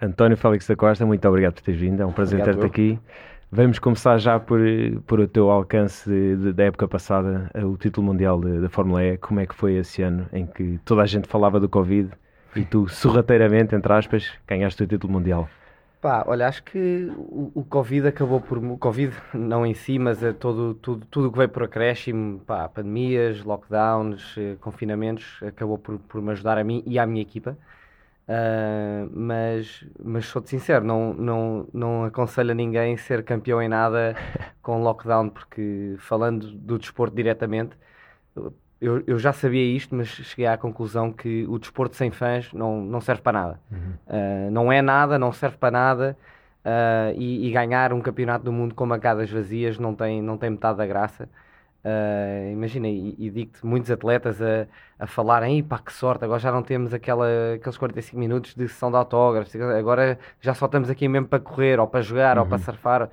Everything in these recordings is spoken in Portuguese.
António Félix da Costa, muito obrigado por teres vindo, é um prazer ter-te aqui. Vamos começar já por, por o teu alcance de, da época passada, o título mundial da Fórmula E. Como é que foi esse ano em que toda a gente falava do Covid e tu, sorrateiramente, entre aspas, ganhaste o título mundial? Pá, olha, acho que o, o Covid acabou por. O Covid, não em si, mas é todo, tudo, tudo que veio por acréscimo, pá, pandemias, lockdowns, eh, confinamentos, acabou por, por me ajudar a mim e à minha equipa. Uh, mas, mas sou-te sincero, não, não, não aconselho a ninguém ser campeão em nada com lockdown, porque falando do desporto diretamente, eu, eu já sabia isto, mas cheguei à conclusão que o desporto sem fãs não, não serve para nada. Uhum. Uh, não é nada, não serve para nada. Uh, e, e, ganhar um campeonato do mundo com bancadas vazias não tem, não tem metade da graça. Uh, imagina, e, e digo-te, muitos atletas a, a falarem, pá, que sorte, agora já não temos aquela, aqueles 45 minutos de sessão de autógrafos, agora já só estamos aqui mesmo para correr, ou para jogar, uhum. ou para uhum. surfar.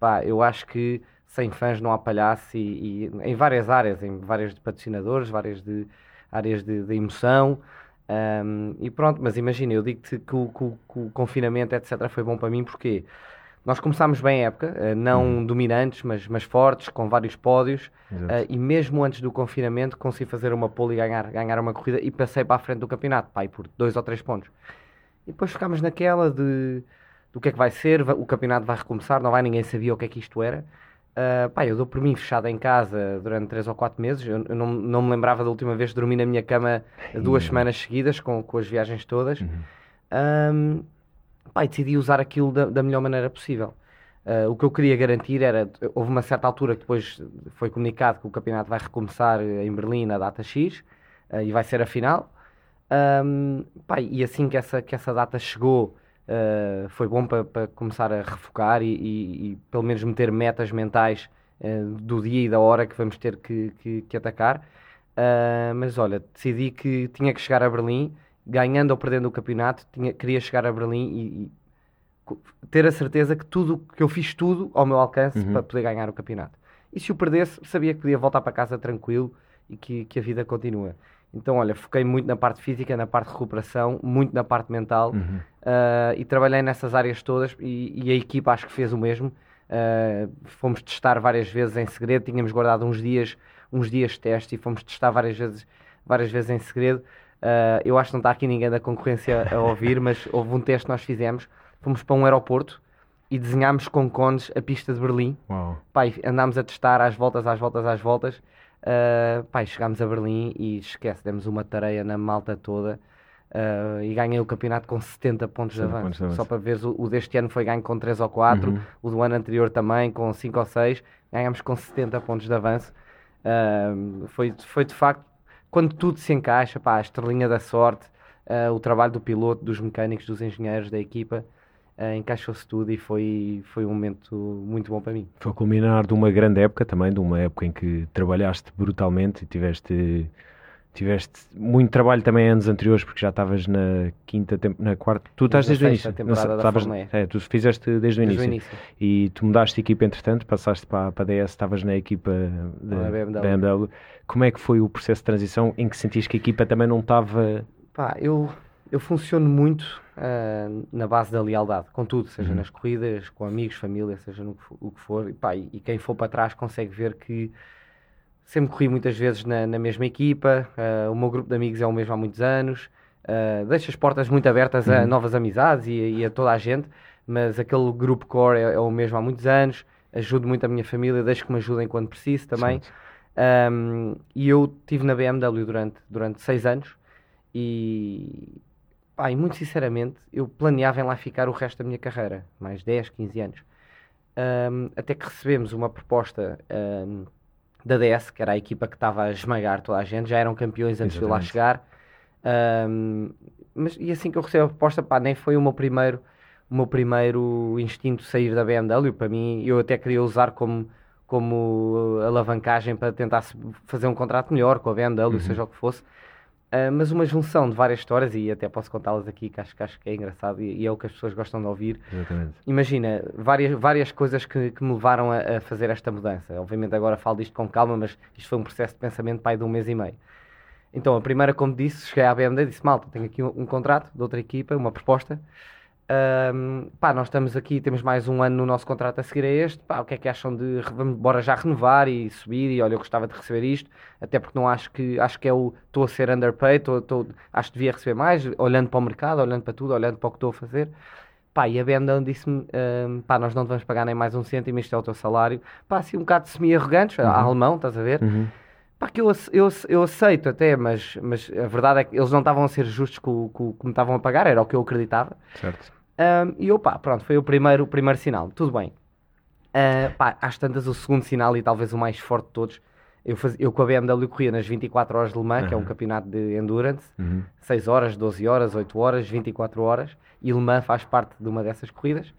Pá, eu acho que sem fãs não há palhaço e, e, em várias áreas, em várias de patrocinadores, várias de áreas de, de emoção. Um, e pronto, mas imagina, eu digo-te que que, que o confinamento, etc., foi bom para mim, porque nós começámos bem a época, eh, não uhum. dominantes, mas, mas fortes, com vários pódios. Uh, e mesmo antes do confinamento consegui fazer uma pole e ganhar, ganhar uma corrida e passei para a frente do campeonato, pai, por dois ou três pontos. E depois ficámos naquela de do que é que vai ser, o campeonato vai recomeçar, não vai, ninguém sabia o que é que isto era. Uh, pá, eu dou por mim fechado em casa durante três ou quatro meses. Eu, eu não, não me lembrava da última vez de dormir na minha cama duas uhum. semanas seguidas, com, com as viagens todas. Uhum. Um, pá, decidi usar aquilo da, da melhor maneira possível. Uh, o que eu queria garantir era, houve uma certa altura que depois foi comunicado que o campeonato vai recomeçar em Berlim na data X uh, e vai ser a final. Um, pá, e assim que essa, que essa data chegou, uh, foi bom para pa começar a refocar e, e, e, pelo menos meter metas mentais do dia e da hora que vamos ter que, que, que atacar. mas olha, decidi que tinha que chegar a Berlim ganhando ou perdendo o campeonato, tinha, queria chegar a Berlim e, e, ter a certeza que tudo que eu fiz tudo ao meu alcance uhum. para poder ganhar o campeonato. E se o perdesse, sabia que podia voltar para casa tranquilo e que, que a vida continua. Então, olha, foquei muito na parte física, na parte de recuperação, muito na parte mental uhum. uh, e trabalhei nessas áreas todas e, e, a equipa acho que fez o mesmo. Uh, fomos testar várias vezes em segredo, tínhamos guardado uns dias, uns dias de teste e fomos testar várias vezes, várias vezes em segredo. Uh, eu acho que não está aqui ninguém da concorrência a ouvir, mas houve um teste que nós fizemos. Fomos para um aeroporto e desenhámos com cones a pista de Berlim. Uau. Pai, andámos a testar às voltas, às voltas, às voltas. Uh, pai, chegámos a Berlim e esquece, demos uma tareia na malta toda. Uh, e ganhei o campeonato com 70 pontos de avanço. Pontos Só para ver, o, o, deste ano foi ganho com 3 ou 4, uhum. o do ano anterior também com 5 ou 6. Ganhámos com 70 pontos de avanço. Uh, foi, foi de facto quando tudo se encaixa, pá, a estrelinha da sorte, uh, o trabalho do piloto, dos mecânicos, dos engenheiros, da equipa, uh, encaixou-se tudo e foi, foi um momento muito bom para mim. Foi culminar de uma grande época também, de uma época em que trabalhaste brutalmente e tiveste tiveste muito trabalho também anos anteriores, porque já estavas na quinta, na quarta. Tu estás desde o início. Temporada estavas, é, tu fizeste desde, o, início. o início. E tu mudaste de equipa entretanto, passaste para, para a DS, estavas na equipa da BMW. BMW. Como é que foi o processo de transição em que sentias que a equipa também não estava. Pá, eu, eu funciono muito uh, na base da lealdade, com tudo, seja uhum. nas corridas, com amigos, família, seja no que, o que for. E, pá, e, e quem for para trás consegue ver que sempre corri muitas vezes na, na mesma equipa, uh, o meu grupo de amigos é o mesmo há muitos anos, uh, deixo as portas muito abertas a uhum. novas amizades e, e, a toda a gente, mas aquele grupo core é, é, o mesmo há muitos anos, ajudo muito a minha família, deixo que me ajudem quando preciso também. Um, e eu estive na BMW durante, durante seis anos e, pá, e muito sinceramente eu planeava em lá ficar o resto da minha carreira, mais 10, 15 anos. Um, até que recebemos uma proposta um, da DS, que era a equipa que estava a esmagar toda a gente, já eram campeões antes Exatamente. de eu lá chegar. Um, mas e assim que eu recebi a proposta, pá, nem foi o meu primeiro, o meu primeiro instinto sair da BMW. Para mim, eu até queria usar como, como alavancagem para tentar fazer um contrato melhor com a BMW, uhum. seja o que fosse. Uh, mas uma junção de várias histórias, e até posso contá-las aqui, que acho, que acho que é engraçado e, e, é o que as pessoas gostam de ouvir. Exatamente. Imagina, várias, várias coisas que, que me levaram a, a, fazer esta mudança. Obviamente agora falo disto com calma, mas isto foi um processo de pensamento pai de um mês e meio. Então, a primeira, como disse, cheguei à BMW e disse, malta, tenho aqui um, um contrato de outra equipa, uma proposta, um, pá, nós estamos aqui, temos mais um ano no nosso contrato a seguir a este. Pá, o que é que acham de vamos, bora já renovar e subir? E olha, eu gostava de receber isto, até porque não acho que acho que é o estou a ser underpaid, tô, tô, acho que devia receber mais, olhando para o mercado, olhando para tudo, olhando para o que estou a fazer. Pá, e a BMW disse-me: um, pá, nós não te vamos pagar nem mais um cêntimo, isto é o teu salário. Pá, assim um bocado semi-arrogantes, uhum. alemão, estás a ver? Uhum. Pá, que eu, eu, eu aceito até, mas, mas a verdade é que eles não estavam a ser justos com o que me estavam a pagar, era o que eu acreditava. Certo. Um, e eu, pá, pronto, foi o primeiro, o primeiro sinal, tudo bem. Uh, pá, às tantas, o segundo sinal e talvez o mais forte de todos, eu, faz, eu com a BMW corria nas 24 horas de Le Mans, uhum. que é um campeonato de endurance, uhum. 6 horas, 12 horas, 8 horas, 24 horas, e Le Mans faz parte de uma dessas corridas.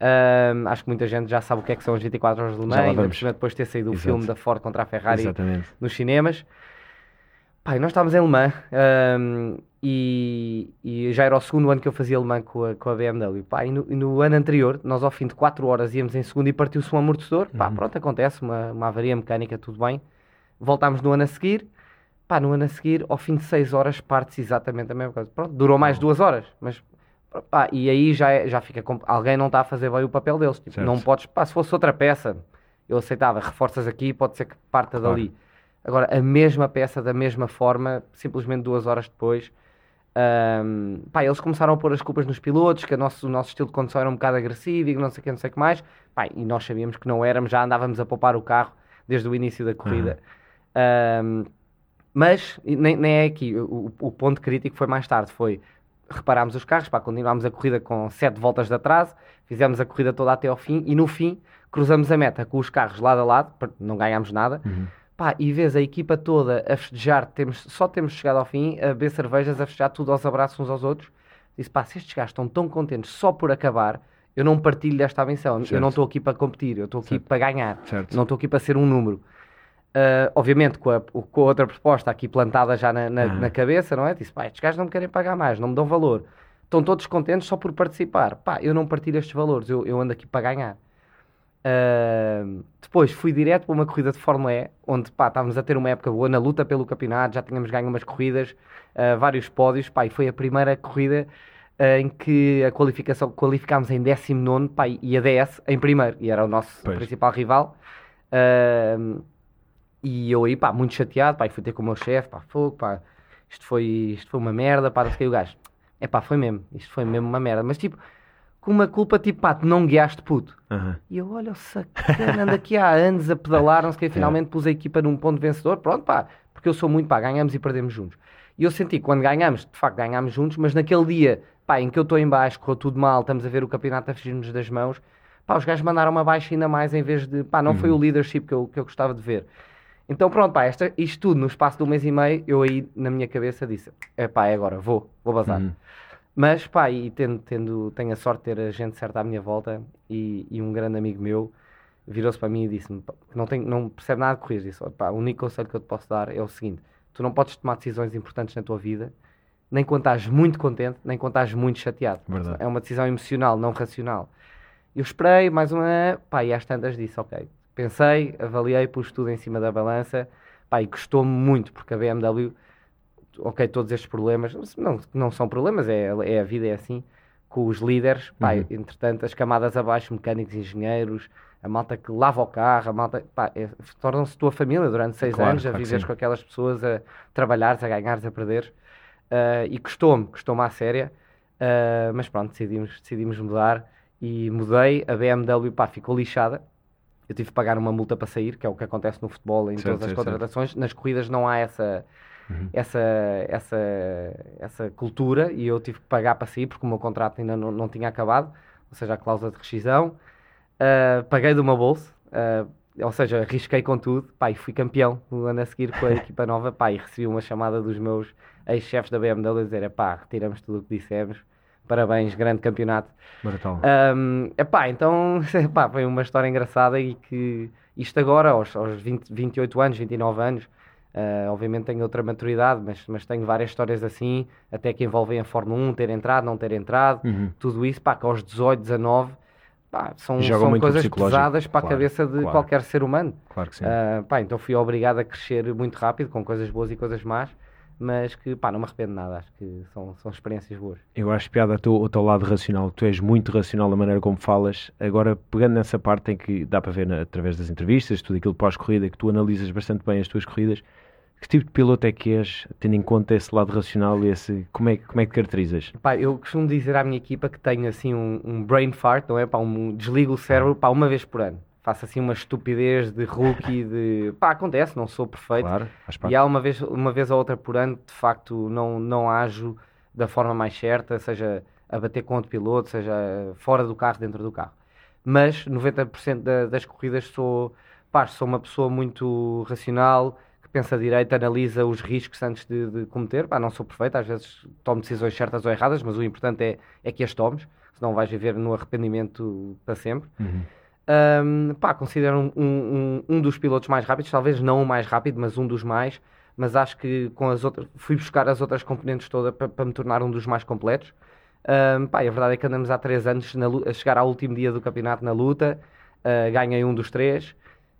Um, acho que muita gente já sabe o que é que são as 24 horas de Le Mans, ainda depois de ter saído Exato. o filme da Ford contra a Ferrari Exatamente. nos cinemas. Pai, nós estávamos em Le Mans um, e, e, já era o segundo ano que eu fazia Le Mans com a, com a BMW. Pá, e no, e no, ano anterior, nós ao fim de 4 horas íamos em segundo e partiu-se um amortecedor. Pá, uhum. pronto, acontece, uma, uma avaria mecânica, tudo bem. Voltámos no ano a seguir. Pá, no ano a seguir, ao fim de 6 horas, parte-se exatamente a mesma coisa. Pronto, durou mais 2 horas, mas pá, e aí já, é, já fica. Alguém não está a fazer bem o papel deles. Tipo, não podes, pá, se fosse outra peça, eu aceitava, reforças aqui, pode ser que parta claro. dali Agora, a mesma peça, da mesma forma, simplesmente duas horas depois, um, pá, eles começaram a pôr as culpas nos pilotos, que o nosso, o nosso estilo de condução era um bocado agressivo e não sei o que, não sei que mais. Pá, e nós sabíamos que não éramos, já andávamos a poupar o carro desde o início da corrida. Uhum. Um, mas nem, nem é aqui. O, o, ponto crítico foi mais tarde. Foi reparámos os carros, pá, continuámos a corrida com sete voltas de atraso, fizemos a corrida toda até ao fim e no fim cruzamos a meta com os carros lado a lado, não ganhámos nada. Uhum. Pá, e vês a equipa toda a festejar, temos, só temos chegado ao fim, a beber cervejas, a festejar tudo aos abraços uns aos outros. Disse, pá, se estes gajos estão tão contentes só por acabar, eu não partilho desta. Certo. Eu não estou aqui para competir, eu estou aqui certo. para ganhar. Certo. Não estou aqui para ser um número. Uh, obviamente, com a, com a, outra proposta aqui plantada já na, na, ah. na, cabeça, não é? Disse, pá, estes gajos não me querem pagar mais, não me dão valor. Estão todos contentes só por participar. Pá, eu não partilho estes valores, eu, eu ando aqui para ganhar. Uh, depois fui direto para uma corrida de Fórmula E, onde pá, estávamos a ter uma época boa na luta pelo campeonato, já tínhamos ganho umas corridas, uh, vários pódios, pá, e foi a primeira corrida uh, em que a qualificação qualificámos em 19 pá, e a DS em primeiro, e era o nosso pois. principal rival. E eu aí, pá, muito chateado, pá, e fui ter com o meu chefe, pá, fogo, pá, isto foi, isto foi uma merda, pá, não sei o gajo. É pá, foi mesmo, isto foi mesmo uma merda, mas tipo com uma culpa tipo, pá, tu não guiaste puto. Uhum. E eu, olha, sacana, ando aqui há anos a pedalar, não sei o que, finalmente pus a equipa num ponto vencedor, pronto, pá, porque eu sou muito, pá, ganhamos e perdemos juntos. E eu senti que quando ganhamos, de facto ganhamos juntos, mas naquele dia, pá, em que eu estou em baixo, correu tudo mal, estamos a ver o campeonato a fugir-nos das mãos, pá, os gajos mandaram uma baixa ainda mais em vez de, pá, não uhum. foi o leadership que eu, que eu gostava de ver. Então pronto, pá, esta, isto tudo no espaço de um mês e meio, eu aí na minha cabeça disse, é pá, é agora, vou, vou bazar. Uhum. Mas pá, e tendo, tendo, tenho a sorte de ter a gente certa à minha volta e, e um grande amigo meu virou-se para mim e disse-me não, não percebe nada de correr. Disse: pá, o único conselho que eu te posso dar é o seguinte: tu não podes tomar decisões importantes na tua vida, nem quando estás muito contente, nem quando estás muito chateado. Verdade. É uma decisão emocional, não racional. Eu esperei mais uma, pá, e às tantas disse: ok. Pensei, avaliei, pus tudo em cima da balança, pá, e custou-me muito, porque a BMW ok, todos estes problemas, não, não são problemas, é, é a vida, é assim, com os líderes, pá, uhum. entretanto, as camadas abaixo, mecânicos, engenheiros, a malta que lava o carro, a malta, pá, é, tornam-se tua família durante seis claro, anos, a claro viveres com aquelas pessoas, a trabalhares, a ganhares, a perderes, uh, e custou-me, custou-me à séria, uh, mas pronto, decidimos, decidimos mudar, e mudei, a BMW, pá, ficou lixada, eu tive que pagar uma multa para sair, que é o que acontece no futebol, em certo, todas as certo, contratações, certo. nas corridas não há essa uhum. essa, essa, essa cultura e eu tive que pagar para sair porque o meu contrato ainda não, não tinha acabado, ou seja, a cláusula de rescisão. Uh, paguei de uma bolsa, uh, ou seja, arrisquei com tudo, pá, e fui campeão no ano a seguir com a equipa nova, pá, e recebi uma chamada dos meus ex-chefes da BMW a dizer, pá, retiramos tudo o que dissemos, parabéns, grande campeonato. Um, epá, então epá, foi uma história engraçada e que Isto agora, aos, aos 20, 28 anos, 29 anos, uh, obviamente tenho outra maturidade, mas, mas tenho várias histórias assim, até que envolvem a Fórmula 1, ter entrado, não ter entrado, uhum. tudo isso, pá, que aos 18, 19 Pá, são, são coisas pesadas para claro, a cabeça de claro. qualquer ser humano. Claro que sim. Uh, pá, então fui obrigado a crescer muito rápido, com coisas boas e coisas más, mas que pá, não me arrependo de nada. Acho que são, são experiências boas. Eu acho piada o teu, o teu lado racional. Tu és muito racional da maneira como falas. Agora, pegando nessa parte em que dá para ver na, através das entrevistas, tudo aquilo pós-corrida, que tu analisas bastante bem as tuas corridas que tipo de piloto é que és, tendo em conta esse lado racional e esse. Como é, como é que te caracterizas? Pá, eu costumo dizer à minha equipa que tenho assim um, um brain fart, não é? Pá, um, desligo o cérebro pá, uma vez por ano. Faço assim uma estupidez de rookie, de. pá, acontece, não sou perfeito. Claro, e há uma vez, uma vez ou outra por ano, de facto, não, não ajo da forma mais certa, seja a bater com outro piloto, seja fora do carro, dentro do carro. Mas 90% da, das corridas sou, pá, sou uma pessoa muito racional que pensa direito, analisa os riscos antes de, de cometer. Pá, não sou perfeito, às vezes tomo decisões certas ou erradas, mas o importante é, é que as tomes, senão vais viver no arrependimento para sempre. Uhum. Um, pá, considero um, um, um, dos pilotos mais rápidos, talvez não o mais rápido, mas um dos mais. Mas acho que com as outras fui buscar as outras componentes todas para, me tornar um dos mais completos. Um, pá, a verdade é que andamos há três anos na, a chegar ao último dia do campeonato na luta. Uh, ganhei um dos três.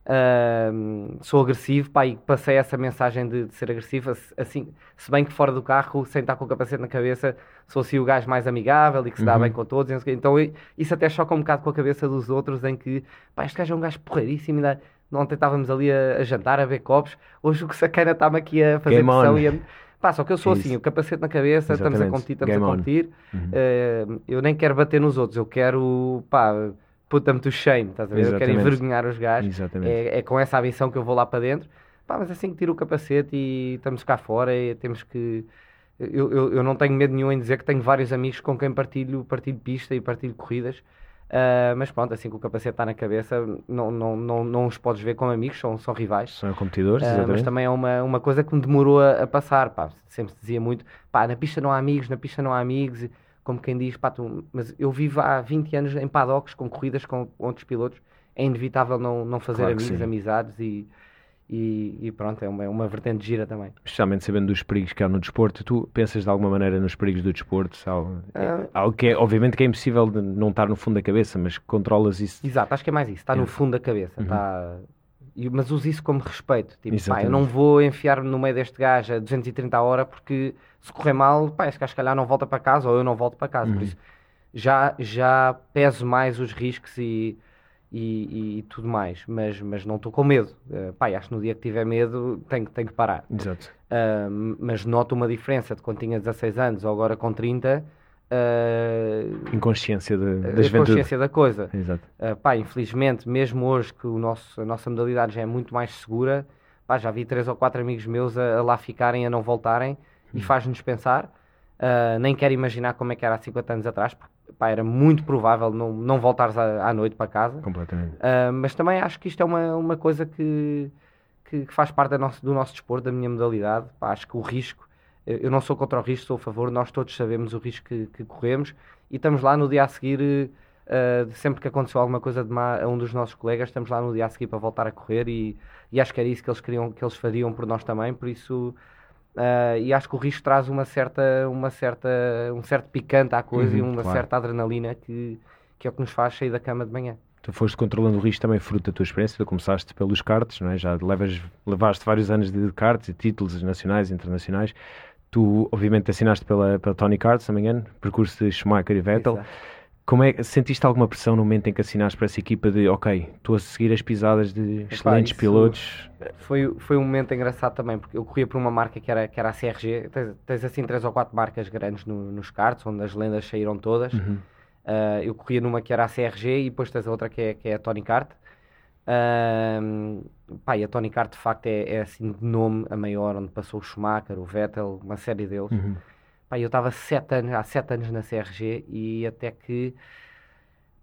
Uh, sou agressivo, pá, e passei essa mensagem de, de, ser agressivo, assim, se bem que fora do carro, sem estar com o capacete na cabeça, sou assim o gajo mais amigável e que se dá uhum. bem com todos, então isso até choca um bocado com a cabeça dos outros, em que, pá, este gajo é um gajo porreiríssimo, ainda, ontem estávamos ali a, a, jantar, a ver copos, hoje o que sacana está-me aqui a fazer Game pressão on. e a... Pá, só que eu sou assim, o capacete na cabeça, Exatamente. estamos a competir, estamos Game a competir, uhum. uh, eu nem quero bater nos outros, eu quero, pá puta-me to shame, estás a ver? Exatamente. Eu quero envergonhar os gajos. É, é, com essa ambição que eu vou lá para dentro. Pá, mas assim que tiro o capacete e estamos cá fora e temos que. Eu, eu, eu, não tenho medo nenhum em dizer que tenho vários amigos com quem partilho, partilho pista e partilho corridas. Uh, mas pronto, assim que o capacete está na cabeça, não, não, não, não os podes ver como amigos, são, são rivais. São competidores, uh, Mas também é uma, uma coisa que me demorou a, a passar. Pá. Sempre se dizia muito, pá, na pista não há amigos, na pista não há amigos como quem diz, pá, tu, mas eu vivo há 20 anos em paddocks com corridas com outros pilotos, é inevitável não, não fazer claro amigos, amizades e, e, e, pronto, é uma, é uma vertente gira também. Especialmente sabendo dos perigos que há no desporto, tu pensas de alguma maneira nos perigos do desporto? Algo, uh, algo que é, obviamente que é impossível de não estar no fundo da cabeça, mas controlas isso? Exato, acho que é mais isso, está é. no fundo da cabeça, uhum. está mas uso isso como respeito. Tipo, pá, eu não vou enfiar-me no meio deste gajo a 230 a hora porque se correr mal, pá, esse gajo se calhar não volta para casa ou eu não volto para casa. Uhum. Por isso já, já peso mais os riscos e, e, e tudo mais, mas, mas não estou com medo. Uh, pá, acho que no dia que tiver medo tenho, tenho que parar. Exato. Uh, mas noto uma diferença de quando tinha 16 anos ou agora com 30 Uh, inconsciência de, da inconsciência da coisa. Exato. Uh, pá, infelizmente, mesmo hoje que o nosso, a nossa modalidade já é muito mais segura, pá, já vi três ou quatro amigos meus a, a lá ficarem, a não voltarem, e hum. faz-nos pensar. Uh, nem quero imaginar como é que era há 50 anos atrás, porque pá, era muito provável não, não voltares à, à noite para casa. Completamente. mas também acho que isto é uma, uma coisa que, que, que faz parte nosso, do nosso desporto, da minha modalidade. Pá, acho que o risco eu não sou contra o risco, sou a favor, nós todos sabemos o risco que, que corremos e estamos lá no dia a seguir, uh, sempre que aconteceu alguma coisa de má a um dos nossos colegas, estamos lá no dia a seguir para voltar a correr e, e acho que era isso que eles queriam, que eles fariam por nós também, por isso. Uh, e acho que o risco traz uma certa, uma certa, um certo picante à coisa uhum, e uma claro. certa adrenalina que, que é o que nos faz sair da cama de manhã. Tu foste controlando o risco também fruto da tua experiência, tu começaste pelos karts, não é? já levas, levaste vários anos de karts e títulos nacionais e internacionais. Tu, obviamente, assinaste pela, pela Tony Kart, se não me engano, percurso de Schumacher e Vettel. Exato. Como é, sentiste alguma pressão no momento em que assinaste para essa equipa de, ok, estou a seguir as pisadas de Epá, excelentes pilotos? Foi, foi um momento engraçado também, porque eu corria por uma marca que era, que era a CRG. Tens, tens assim três ou quatro marcas grandes no, nos karts, onde as lendas saíram todas. Uhum. Uh, eu corria numa que era a CRG e depois tens a outra que é, que é a Tony Kart. Um, pá, a Tony Kart de facto é, é, assim de nome a maior, onde passou o Schumacher, o Vettel, uma série deles. Uhum. Pá, eu estava sete anos, há sete anos na CRG e até que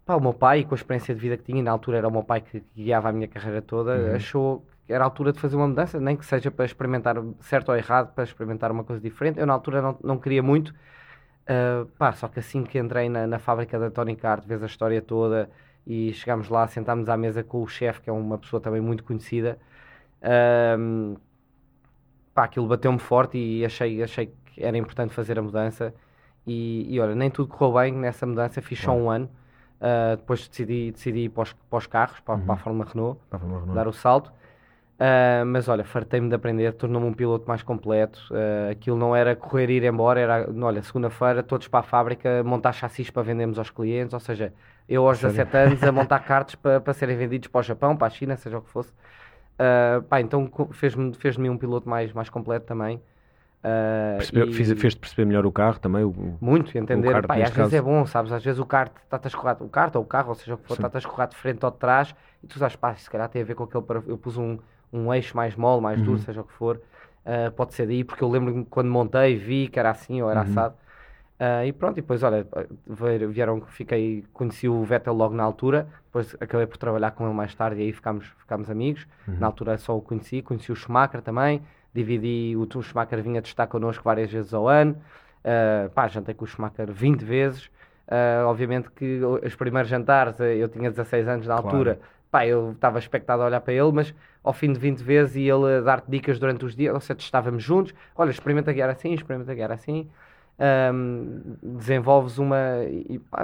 pá, o meu pai, com a experiência de vida que tinha, e na altura era o meu pai que guiava a minha carreira toda, uhum. achou que era a altura de fazer uma mudança, nem que seja para experimentar certo ou errado, para experimentar uma coisa diferente. Eu na altura não, não queria muito, uh, pá, só que assim que entrei na, na fábrica da Tony Kart, vês a história toda e chegámos lá, sentámos à mesa com o chefe, que é uma pessoa também muito conhecida. Um, pá, aquilo bateu-me forte e achei, achei que era importante fazer a mudança. E, e olha, nem tudo correu bem nessa mudança, fiz só um ano. Uh, depois decidi, decidi ir para os, para os carros, para, uhum. para, a Fórmula Renault, a Fórmula Renault, dar o salto. Uh, mas olha, fartei-me de aprender, tornou-me um piloto mais completo. Uh, aquilo não era correr e ir embora, era, olha, segunda-feira, todos para a fábrica, montar chassis para vendermos aos clientes. Ou seja, eu aos 17 anos a montar cartas para, para serem vendidos para o Japão, para a China, seja o que fosse. Uh, pá, então fez-me fez um piloto mais, mais completo também. Uh, e... Fez-te perceber melhor o carro também? O, muito, entender. O kart, Pá, às caso. vezes é bom, sabes? Às vezes o kart está-te a escorrar, o kart ou o carro, ou seja o que for, está-te a escorrar de frente ou de trás e tu sabes, pá, se calhar tem a ver com aquele. Eu pus um, um eixo mais mole, mais duro, uhum. seja o que for, uh, pode ser daí, porque eu lembro-me quando montei, vi que era assim ou era uhum. assado. Uh, e pronto, e depois, olha, vieram, fiquei, conheci o Vettel logo na altura, depois acabei por trabalhar com ele mais tarde e aí ficámos, ficámos amigos. Uhum. Na altura só o conheci, conheci o Schumacher também, dividi, o, o Schumacher vinha testar connosco várias vezes ao ano, uh, pá, jantei com o Schumacher 20 vezes. Uh, obviamente que os primeiros jantares, eu tinha 16 anos na altura, claro pá, eu estava expectado a olhar para ele, mas ao fim de 20 vezes e ele dar-te dicas durante os dias, ou seja, estávamos juntos, olha, experimenta guiar assim, experimenta guiar assim, um, desenvolves uma,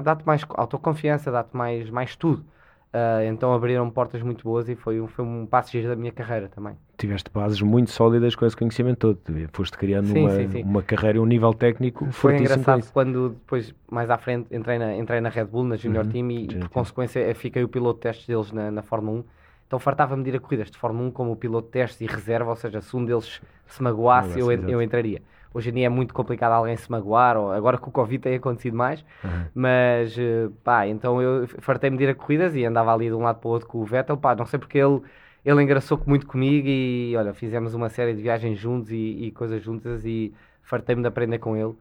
dá-te mais autoconfiança, dá-te mais, mais tudo. Uh, então abriram portas muito boas e foi, foi um passo giro da minha carreira também. Tiveste bases muito sólidas com esse conhecimento todo. Foste criando sim, uma, sim, sim. uma carreira e um nível técnico Foi engraçado quando depois, mais à frente, entrei na, entrei na Red Bull, na Junior uhum, Team e, por consequência eh, fiquei o piloto de testes deles na, na Fórmula 1. Então fartava-me de ir a corridas de Fórmula 1 como o piloto de testes e reserva, ou seja, se um deles se magoasse, eu, eu entraria. Hoje em dia é muito complicado alguém se magoar, ou agora com o Covid tem acontecido mais, uhum. mas eh, pá, então eu fartei-me de ir a corridas e andava ali de um lado para o outro com o Vettel, pá, não sei porque ele, ele engraçou muito comigo e olha, fizemos uma série de viagens juntos e, e coisas juntas e fartei-me de aprender com ele.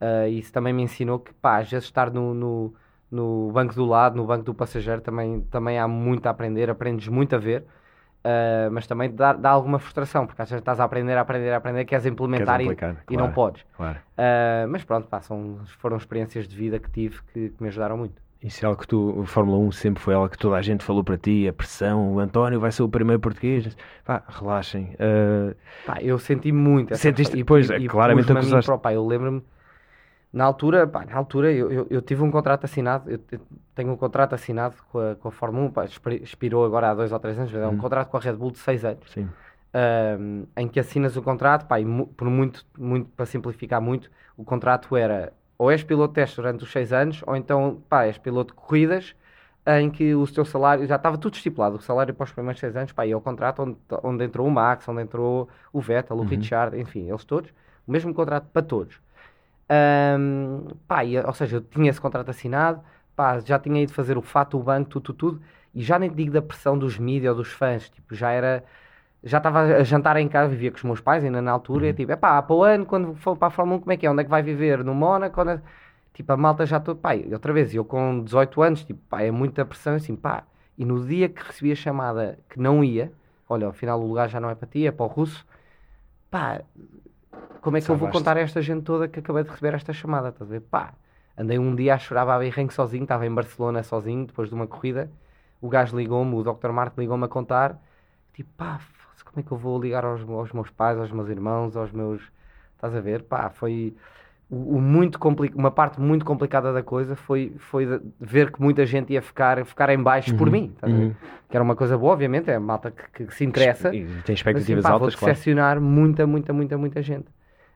Uh, isso também me ensinou que pá, às vezes estar no, no, no banco do lado, no banco do passageiro, também, também há muito a aprender, aprendes muito a ver. Uh, mas também dá, dá, alguma frustração, porque às vezes estás a aprender, a aprender, a aprender, queres implementar queres e, claro, e, não podes. Claro. Uh, mas pronto, pá, são, foram experiências de vida que tive que, que, me ajudaram muito. Isso é algo que tu, a Fórmula 1 sempre foi algo que toda a gente falou para ti, a pressão, o António vai ser o primeiro português. Pá, relaxem. Uh... Pá, eu senti muito. Sentiste, depois, é, claramente acusaste. eu lembro-me na altura, pá, na altura eu, eu, eu, tive um contrato assinado, eu, tenho um contrato assinado com a, com a Fórmula 1, pá, expirou agora há dois ou três anos, é um hum. contrato com a Red Bull de seis anos. Sim. Um, em que assinas o contrato, pá, por muito, muito, para simplificar muito, o contrato era ou és piloto de teste durante os seis anos, ou então, pá, és piloto de corridas, em que o teu salário, já estava tudo estipulado, o salário para os primeiros seis anos, pá, e é o contrato onde, onde entrou o Max, onde entrou o Vettel, o uhum. Richard, enfim, eles todos, o mesmo contrato para todos. Um, pá, e, ou seja, eu tinha esse contrato assinado, pá, já tinha ido fazer o fato, o banco, tudo, tudo, tudo, e já nem digo da pressão dos mídias ou dos fãs, tipo, já era. Já estava a jantar em casa, vivia com os meus pais ainda na altura, uhum. e tipo, é pá, para o ano, quando for para a Fórmula 1, como é que é? Onde é que vai viver? No Mónaco? Onde... É... Tipo, a malta já todo, pá, outra vez, eu com 18 anos, tipo, pá, é muita pressão, assim, pá, e no dia que recebi a chamada que não ia, olha, afinal o lugar já não é para ti, é para o russo, pá, como é que eu vou contar a esta gente toda que acabei de receber esta chamada? Estás a ver? Pá, andei um dia a chorar a berrengue sozinho, estava em Barcelona sozinho, depois de uma corrida. O gajo ligou-me, o Dr. Marco ligou-me a contar. Tipo, pá, como é que eu vou ligar aos, aos meus pais, aos meus irmãos, aos meus. Estás a ver? Pá, foi. O, o muito. Uma parte muito complicada da coisa foi, foi ver que muita gente ia ficar, ficar em baixo uhum, por mim. Uhum. Que era uma coisa boa, obviamente, é a malta que, que se interessa. E tem expectativas mas, assim, pá, altas, vou decepcionar muita, muita, muita, muita gente.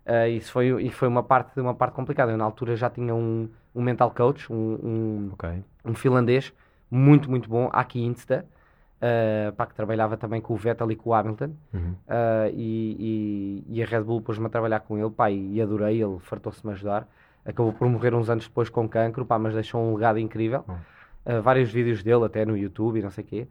Uh, isso foi, e foi uma parte, uma parte complicada. Eu, na altura, já tinha um, um mental coach, um, um, okay. um finlandês muito, muito bom, Aki Insta, uh, pá, que trabalhava também com o Vettel e com o Hamilton. Uhum. Uh, e, e, e, a Red Bull pôs-me a trabalhar com ele, pá, e, e adorei, ele fartou-se-me ajudar. Acabou por morrer uns anos depois com cancro, pá, mas deixou um legado incrível. Uhum. vários vídeos dele, até no YouTube e não sei o quê.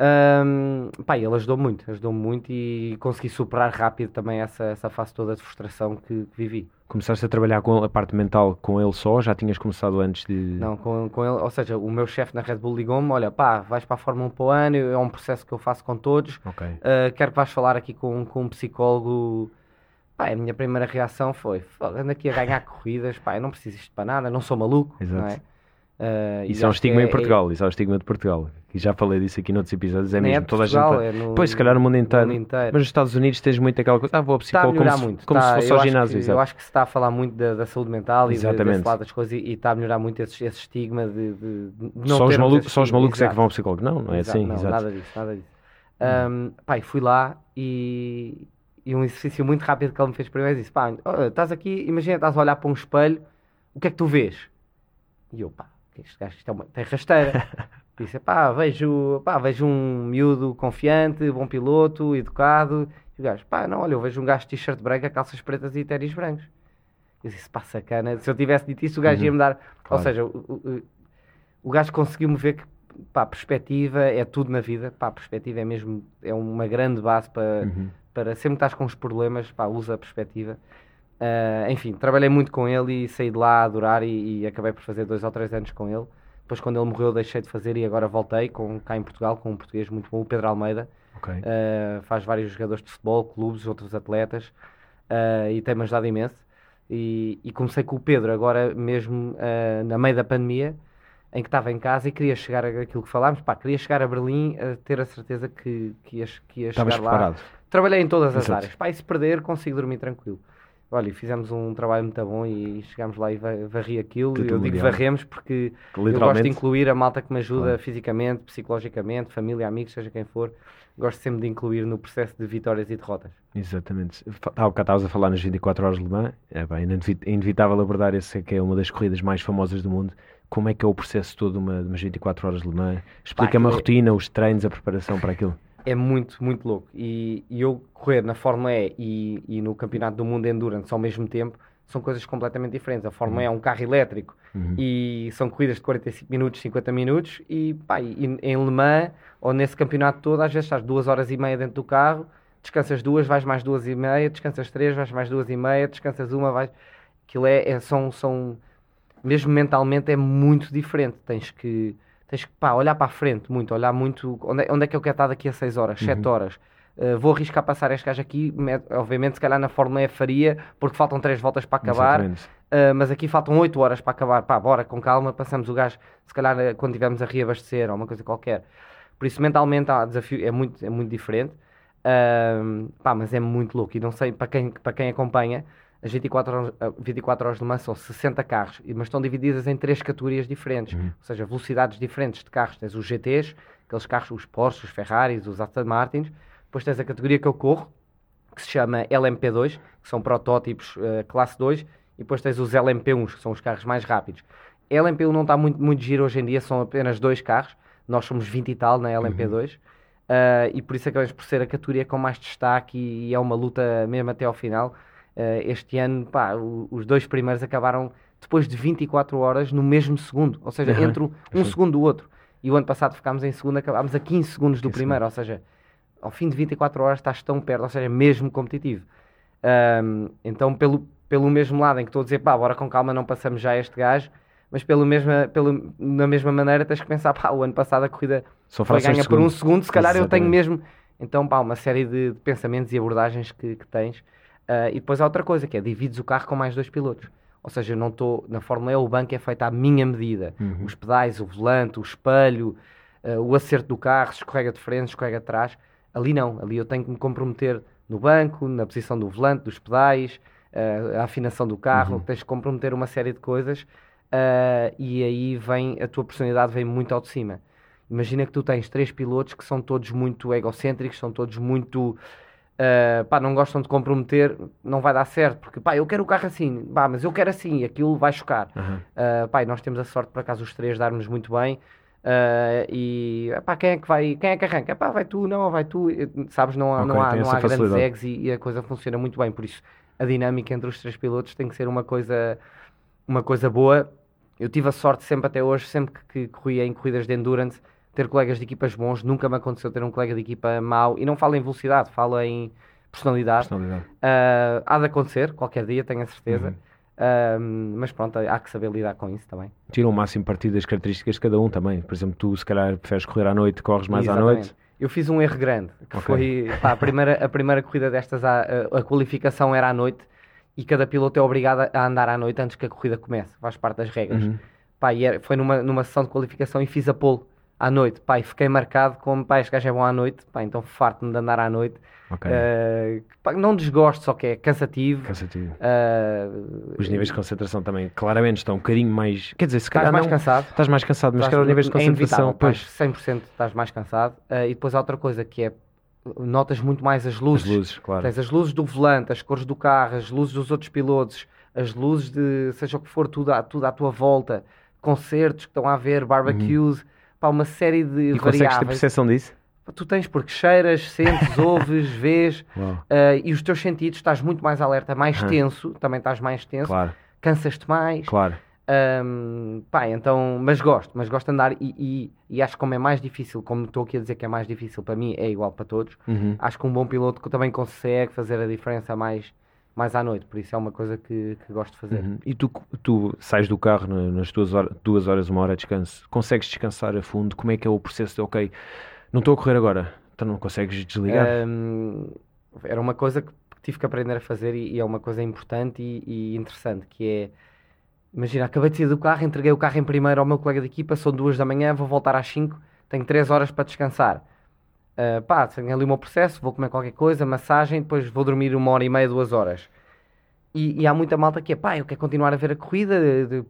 Um, pá, ele ajudou muito, ajudou muito e consegui superar rápido também essa, essa fase toda de frustração que, que vivi. Começaste a trabalhar com a parte mental com ele só? Já tinhas começado antes de. Não, com, com ele, ou seja, o meu chefe na Red Bull ligou-me: olha, pá, vais para a Fórmula 1 para o ano, é um processo que eu faço com todos. Okay. Uh, quero que vais falar aqui com, com um psicólogo. Pá, a minha primeira reação foi: ando aqui a ganhar corridas, pá, eu não preciso isto para nada, não sou maluco, Exato. não é? Uh, isso é um estigma é, em Portugal, é... isso é um estigma de Portugal. E já falei disso aqui noutros episódios, é Nem mesmo. É toda Portugal, a gente. É no... Pois, se calhar no mundo inteiro. mundo inteiro. Mas nos Estados Unidos tens muito aquela coisa, ah, vou ao psicólogo como, se, muito. como se fosse ao ginásio. Que, eu acho que se está a falar muito da, da saúde mental Exatamente. e desse lado das coisas e, e, está a melhorar muito esse, esse estigma de, de, de não só os, malucos, só os malucos é que vão ao psicólogo. Não, não é Exato, assim. Não, nada disso, nada disso. Um, pai, fui lá e, e um exercício muito rápido que ele me fez primeiro disse: pá, estás aqui, imagina, estás a olhar para um espelho, o que é que tu vês? E eu, pá, este gajo isto é uma, tem rasteira. Disse, pá, vejo, pá, vejo um miúdo confiante, bom piloto, educado. E o gajo, pá, não, olha, eu vejo um gajo de t-shirt branca, calças pretas e ténis brancos. Eu disse, pá, sacana. Se eu tivesse dito isso, o gajo uhum. ia-me dar. Claro. Ou seja, o, o, o gajo conseguiu-me ver que, pá, perspectiva é tudo na vida. Pá, perspectiva é mesmo, é uma grande base para, uhum. para sempre estás com os problemas, pá, usa a perspectiva. Uh, enfim, trabalhei muito com ele e saí de lá a adorar e, e, acabei por fazer dois ou três anos com ele. Depois, quando ele morreu, deixei de fazer e agora voltei com, cá em Portugal com um português muito bom, o Pedro Almeida. Okay. Uh, faz vários jogadores de futebol, clubes, outros atletas uh, e tem-me ajudado imenso. E, e, comecei com o Pedro, agora mesmo na meio da pandemia, em que estava em casa e queria chegar aquilo que falámos, pá, queria chegar a Berlim a ter a certeza que, que ia, que ia chegar preparado. lá. Trabalhei em todas as Exato. áreas. Pá, e se perder, consigo dormir tranquilo. Olha, fizemos um trabalho muito bom e chegámos lá e varri aquilo. Eu digo varremos porque eu gosto de incluir a malta que me ajuda claro. fisicamente, psicologicamente, família, amigos, seja quem for. Gosto sempre de incluir no processo de vitórias e derrotas. Exatamente. Há bocado estavas a falar nas 24 horas de Le Mans. É bem, é inevitável abordar esse que é uma das corridas mais famosas do mundo. Como é que é o processo todo de uma, umas 24 horas de Le Mans? Explica-me a é rotina, os treinos, a preparação para aquilo é muito, muito louco. E, e, eu correr na Fórmula E e, e, no Campeonato do Mundo Endurance ao mesmo tempo são coisas completamente diferentes. A Fórmula uhum. E é um carro elétrico uhum. e são corridas de 45 minutos, 50 minutos. E, pá, e em Le Mans, ou nesse campeonato todo, às vezes estás duas horas e meia dentro do carro, descansas duas, vais mais duas e meia, descansas três, vais mais duas e meia, descansas uma, vais. Aquilo é, é são, são. Mesmo mentalmente é muito diferente. Tens que tens que pá, olhar para a frente muito, olhar muito onde é, onde é que eu quero estar daqui a 6 horas, 7 uhum. horas. Uh, vou arriscar passar este gajo aqui, obviamente, se calhar na Fórmula E faria, porque faltam 3 voltas para acabar, uh, mas aqui faltam 8 horas para acabar. Pá, bora, com calma, passamos o gajo, se calhar eh, quando tivermos a reabastecer ou uma coisa qualquer. Por isso, mentalmente, há desafio, é muito, é muito diferente, uh, pá, mas é muito louco. E não sei, para quem, para quem acompanha, as 24 horas, 24 horas de Le são 60 carros, mas estão divididas em três categorias diferentes, uhum. ou seja, velocidades diferentes de carros. Tens os GTs, aqueles carros, os Porsche, os Ferraris, os Aston Martins. Depois tens a categoria que eu corro, que se chama LMP2, que são protótipos uh, classe 2. E depois tens os LMP1s, que são os carros mais rápidos. A LMP1 não está muito, muito giro hoje em dia, são apenas dois carros. Nós somos 20 e tal na LMP2. Uhum. Uh, e por isso acabamos por ser a categoria com mais destaque e, e é uma luta mesmo até ao final este ano, pá, os dois primeiros acabaram depois de 24 horas no mesmo segundo, ou seja, uhum. entre um segundo do outro. E o ano passado ficámos em segundo, acabámos a 15 segundos do primeiro, ou seja, ao fim de 24 horas estás tão perto, ou seja, mesmo competitivo. Um, então, pelo, pelo mesmo lado em que estou a dizer, pá, bora com calma, não passamos já este gajo, mas pelo mesma, pelo, na mesma maneira tens que pensar, pá, o ano passado a corrida Só foi ganha por um segundo, se calhar Exatamente. eu tenho mesmo. Então, pá, uma série de, de pensamentos e abordagens que, que tens Uh, e depois há outra coisa, que é divides o carro com mais dois pilotos. Ou seja, eu não estou. Na Fórmula E, o banco é feito à minha medida. Uhum. Os pedais, o volante, o espelho, uh, o acerto do carro, escorrega de frente, escorrega de trás. Ali não. Ali eu tenho que me comprometer no banco, na posição do volante, dos pedais, uh, a afinação do carro. Uhum. Tens que comprometer uma série de coisas. e aí vem. A tua personalidade vem muito ao de cima. Imagina que tu tens três pilotos que são todos muito egocêntricos, são todos muito uh, pá, não gostam de comprometer, não vai dar certo, porque pá, eu quero o carro assim, pá, mas eu quero assim, e aquilo vai chocar. Uhum. Uh, pá, nós temos a sorte, por acaso, os três darmos muito bem. Uh, e pá, quem é que vai, quem é que arranca? Pá, vai tu, não, vai tu, sabes? Não há, okay, não há, não há grandes eggs e, e, a coisa funciona muito bem. Por isso, a dinâmica entre os três pilotos tem que ser uma coisa, uma coisa boa. Eu tive a sorte sempre até hoje, sempre que, que corria em corridas de endurance, ter colegas de equipas bons, nunca me aconteceu ter um colega de equipa mau, e não falo em velocidade, falo em personalidade. personalidade. Uh, há de acontecer, qualquer dia, tenho a certeza. Uhum. Uh, mas pronto, há que saber lidar com isso também. Tira o máximo partido das características de cada um também. Por exemplo, tu se calhar preferes correr à noite, corres mais Exatamente. à noite. Eu fiz um erro grande, que okay. foi pá, a, primeira, a primeira corrida destas, a, a, a, qualificação era à noite e cada piloto é obrigado a andar à noite antes que a corrida comece, faz parte das regras. Uhum pá, era, foi numa, numa sessão de qualificação e fiz a pole à noite, pá, e fiquei marcado como, pá, este gajo é bom à noite, pá, então farto-me de andar à noite. Okay. Uh, pá, não desgosto, só que é cansativo. Cansativo. Uh, os níveis de concentração também claramente estão um bocadinho mais. Quer dizer, se calhar. Estás mais não, cansado. Estás mais cansado, mas calhar os níveis de concentração. É pois... 100% estás mais cansado. Uh, e depois há outra coisa que é. Notas muito mais as luzes. As luzes, claro. Tens as luzes do volante, as cores do carro, as luzes dos outros pilotos, as luzes de seja o que for, tudo, à, tudo à tua volta, concertos que estão a haver, barbecues, uhum. Pá, uma série de e variáveis. consegues ter percepção disso? Tu tens porque cheiras, sentes, ouves, vês uh, e os teus sentidos estás muito mais alerta, mais uhum. tenso, também estás mais tenso, claro. cansas-te mais. Claro. Um, pá, então, mas gosto, mas gosto de andar e, e, e, acho que como é mais difícil, como estou aqui a dizer que é mais difícil para mim, é igual para todos. Uhum. Acho que um bom piloto também consegue fazer a diferença mais, mais à noite, por isso é uma coisa que, que gosto de fazer. Uhum. E tu, tu sais do carro nas tuas horas, duas horas, uma hora de descanso, consegues descansar a fundo? Como é que é o processo de, ok, não estou a correr agora, então não consegues desligar? Um, era uma coisa que tive que aprender a fazer e, e é uma coisa importante e, e, interessante, que é, imagina, acabei de sair do carro, entreguei o carro em primeiro ao meu colega de equipa, são duas da manhã, vou voltar às cinco, tenho três horas para descansar Uh, pá, tenho ali o meu processo, vou comer qualquer coisa, massagem, depois vou dormir uma hora e meia, duas horas. E, e há muita malta que é, pá, eu quero continuar a ver a corrida,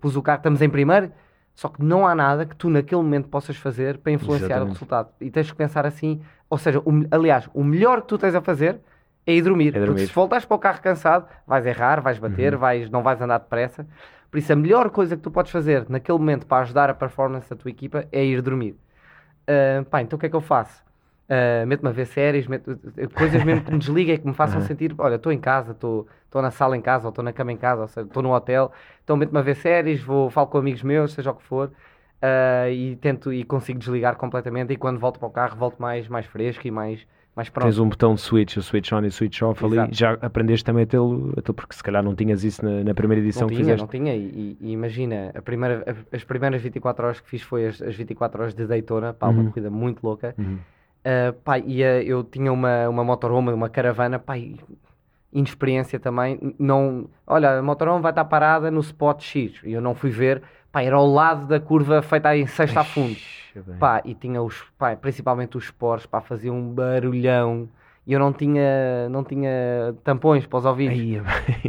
pus o carro, estamos em primeiro, só que não há nada que tu naquele momento possas fazer para influenciar Exatamente. o resultado. E tens que pensar assim, ou seja, o, aliás, o melhor que tu tens a fazer é ir dormir. É dormir. Porque se voltares para o carro cansado, vais errar, vais bater, uhum. vais, não vais andar depressa. Por isso, a melhor coisa que tu podes fazer naquele momento para ajudar a performance da tua equipa é ir dormir. Uh, pá, então o que é que eu faço? Uh, meto-me a ver séries, meto, coisas mesmo que me desliguem, que me façam uhum. sentir, olha, estou em casa, estou na sala em casa, ou estou na cama em casa, ou estou no hotel, então meto-me a ver séries, vou, falo com amigos meus, seja o que for, uh, e tento e consigo desligar completamente, e quando volto para o carro volto mais, mais fresco e mais, mais pronto. Tens um botão de switch, o switch on e o switch off Exato. ali, já aprendeste também a tê-lo, porque se calhar não tinhas isso na, na primeira edição não que tinha, fizeste. Não tinha, e, e, imagina, a primeira, as primeiras 24 horas que fiz foi as, as 24 horas de Daytona, pá, uhum. uma corrida muito louca, uhum Uh, pá, e, uh, eu tinha uma, uma motorhome, uma caravana, pá, inexperiência também. Não, olha, a motorhome vai estar parada no spot X. E eu não fui ver, pá, era ao lado da curva feita em sexta a fundo. Pá, e tinha os, pá, principalmente os poros, pá, fazia um barulhão. E eu não tinha, não tinha tampões para os ouvidos.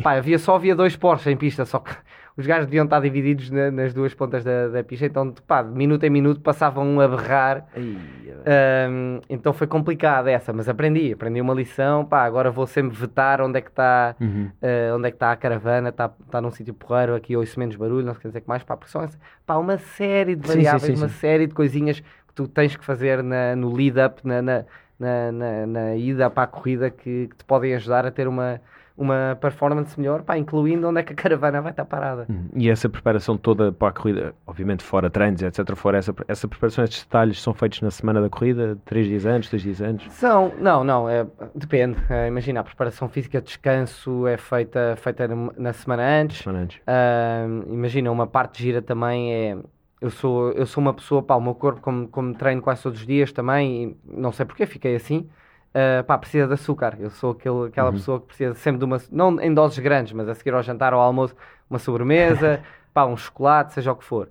pá, havia só havia dois poros em pista, só que os gajos deviam estar divididos na, nas duas pontas da, da pista, então pá, de minuto em minuto passavam a berrar. Um, então foi complicado essa, mas aprendi, aprendi uma lição. Pá, agora vou sempre vetar onde é que está uhum. uh, onde é que está a caravana, está, está num sítio porreiro, aqui ouço menos barulho, não sei dizer que mais, pá, porque são pá, uma série de variáveis, sim, sim, sim, uma série de coisinhas que tu tens que fazer na, no lead-up, na, na, na, na, ida para a corrida que, que te podem ajudar a ter uma uma performance melhor, pá, incluindo onde é que a caravana vai estar parada. Hum, e essa preparação toda para a corrida, obviamente fora treinos, etc., fora essa, essa preparação, estes detalhes são feitos na semana da corrida, três dias antes, dois dias antes? São, não, não, é, depende. É, imagina, a preparação física, descanso é feita, feita na semana antes. Semana antes. Uh, imagina, uma parte gira também é eu sou, eu sou uma pessoa, pá, o meu corpo, como, como treino quase todos os dias também, não sei porque fiquei assim, uh, pá, precisa de açúcar. Eu sou aquele, aquela uhum. pessoa que precisa sempre de uma, não em doses grandes, mas a seguir ao jantar ou ao almoço, uma sobremesa, pá, um chocolate, seja o que for.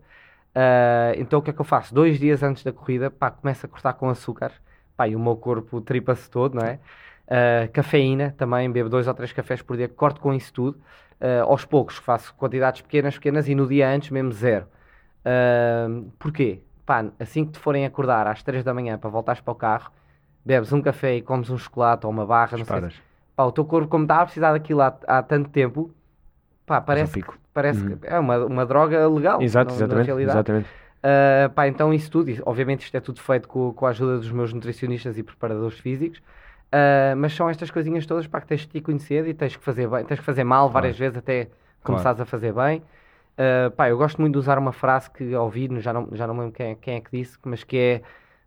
Uh, então o que é que eu faço? Dois dias antes da corrida, pá, começo a cortar com açúcar, pá, e o meu corpo tripa-se todo, não é? Uh, cafeína também, bebo dois ou três cafés por dia, corto com isso tudo. Aos poucos faço quantidades pequenas, pequenas e no dia antes mesmo zero. Porquê? Pá, assim que te forem acordar às 3 da manhã para voltares para o carro, bebes um café e comes um chocolate ou uma barra, não sei se, pá, o teu corpo, como está a precisar daquilo há, há tanto tempo, pá, parece, que, parece uhum. que é uma, uma droga legal. Exato, no, exatamente. Na exatamente. Uh, pá, então isso tudo, obviamente isto é tudo feito com, com a ajuda dos meus nutricionistas e preparadores físicos, uh, mas são estas coisinhas todas para que tens de te conhecer e tens que fazer bem, tens que fazer mal várias claro. vezes até começares claro. a fazer bem. Uh, pá, eu gosto muito de usar uma frase que ouvi, já não, já não lembro quem, quem é que disse, mas que é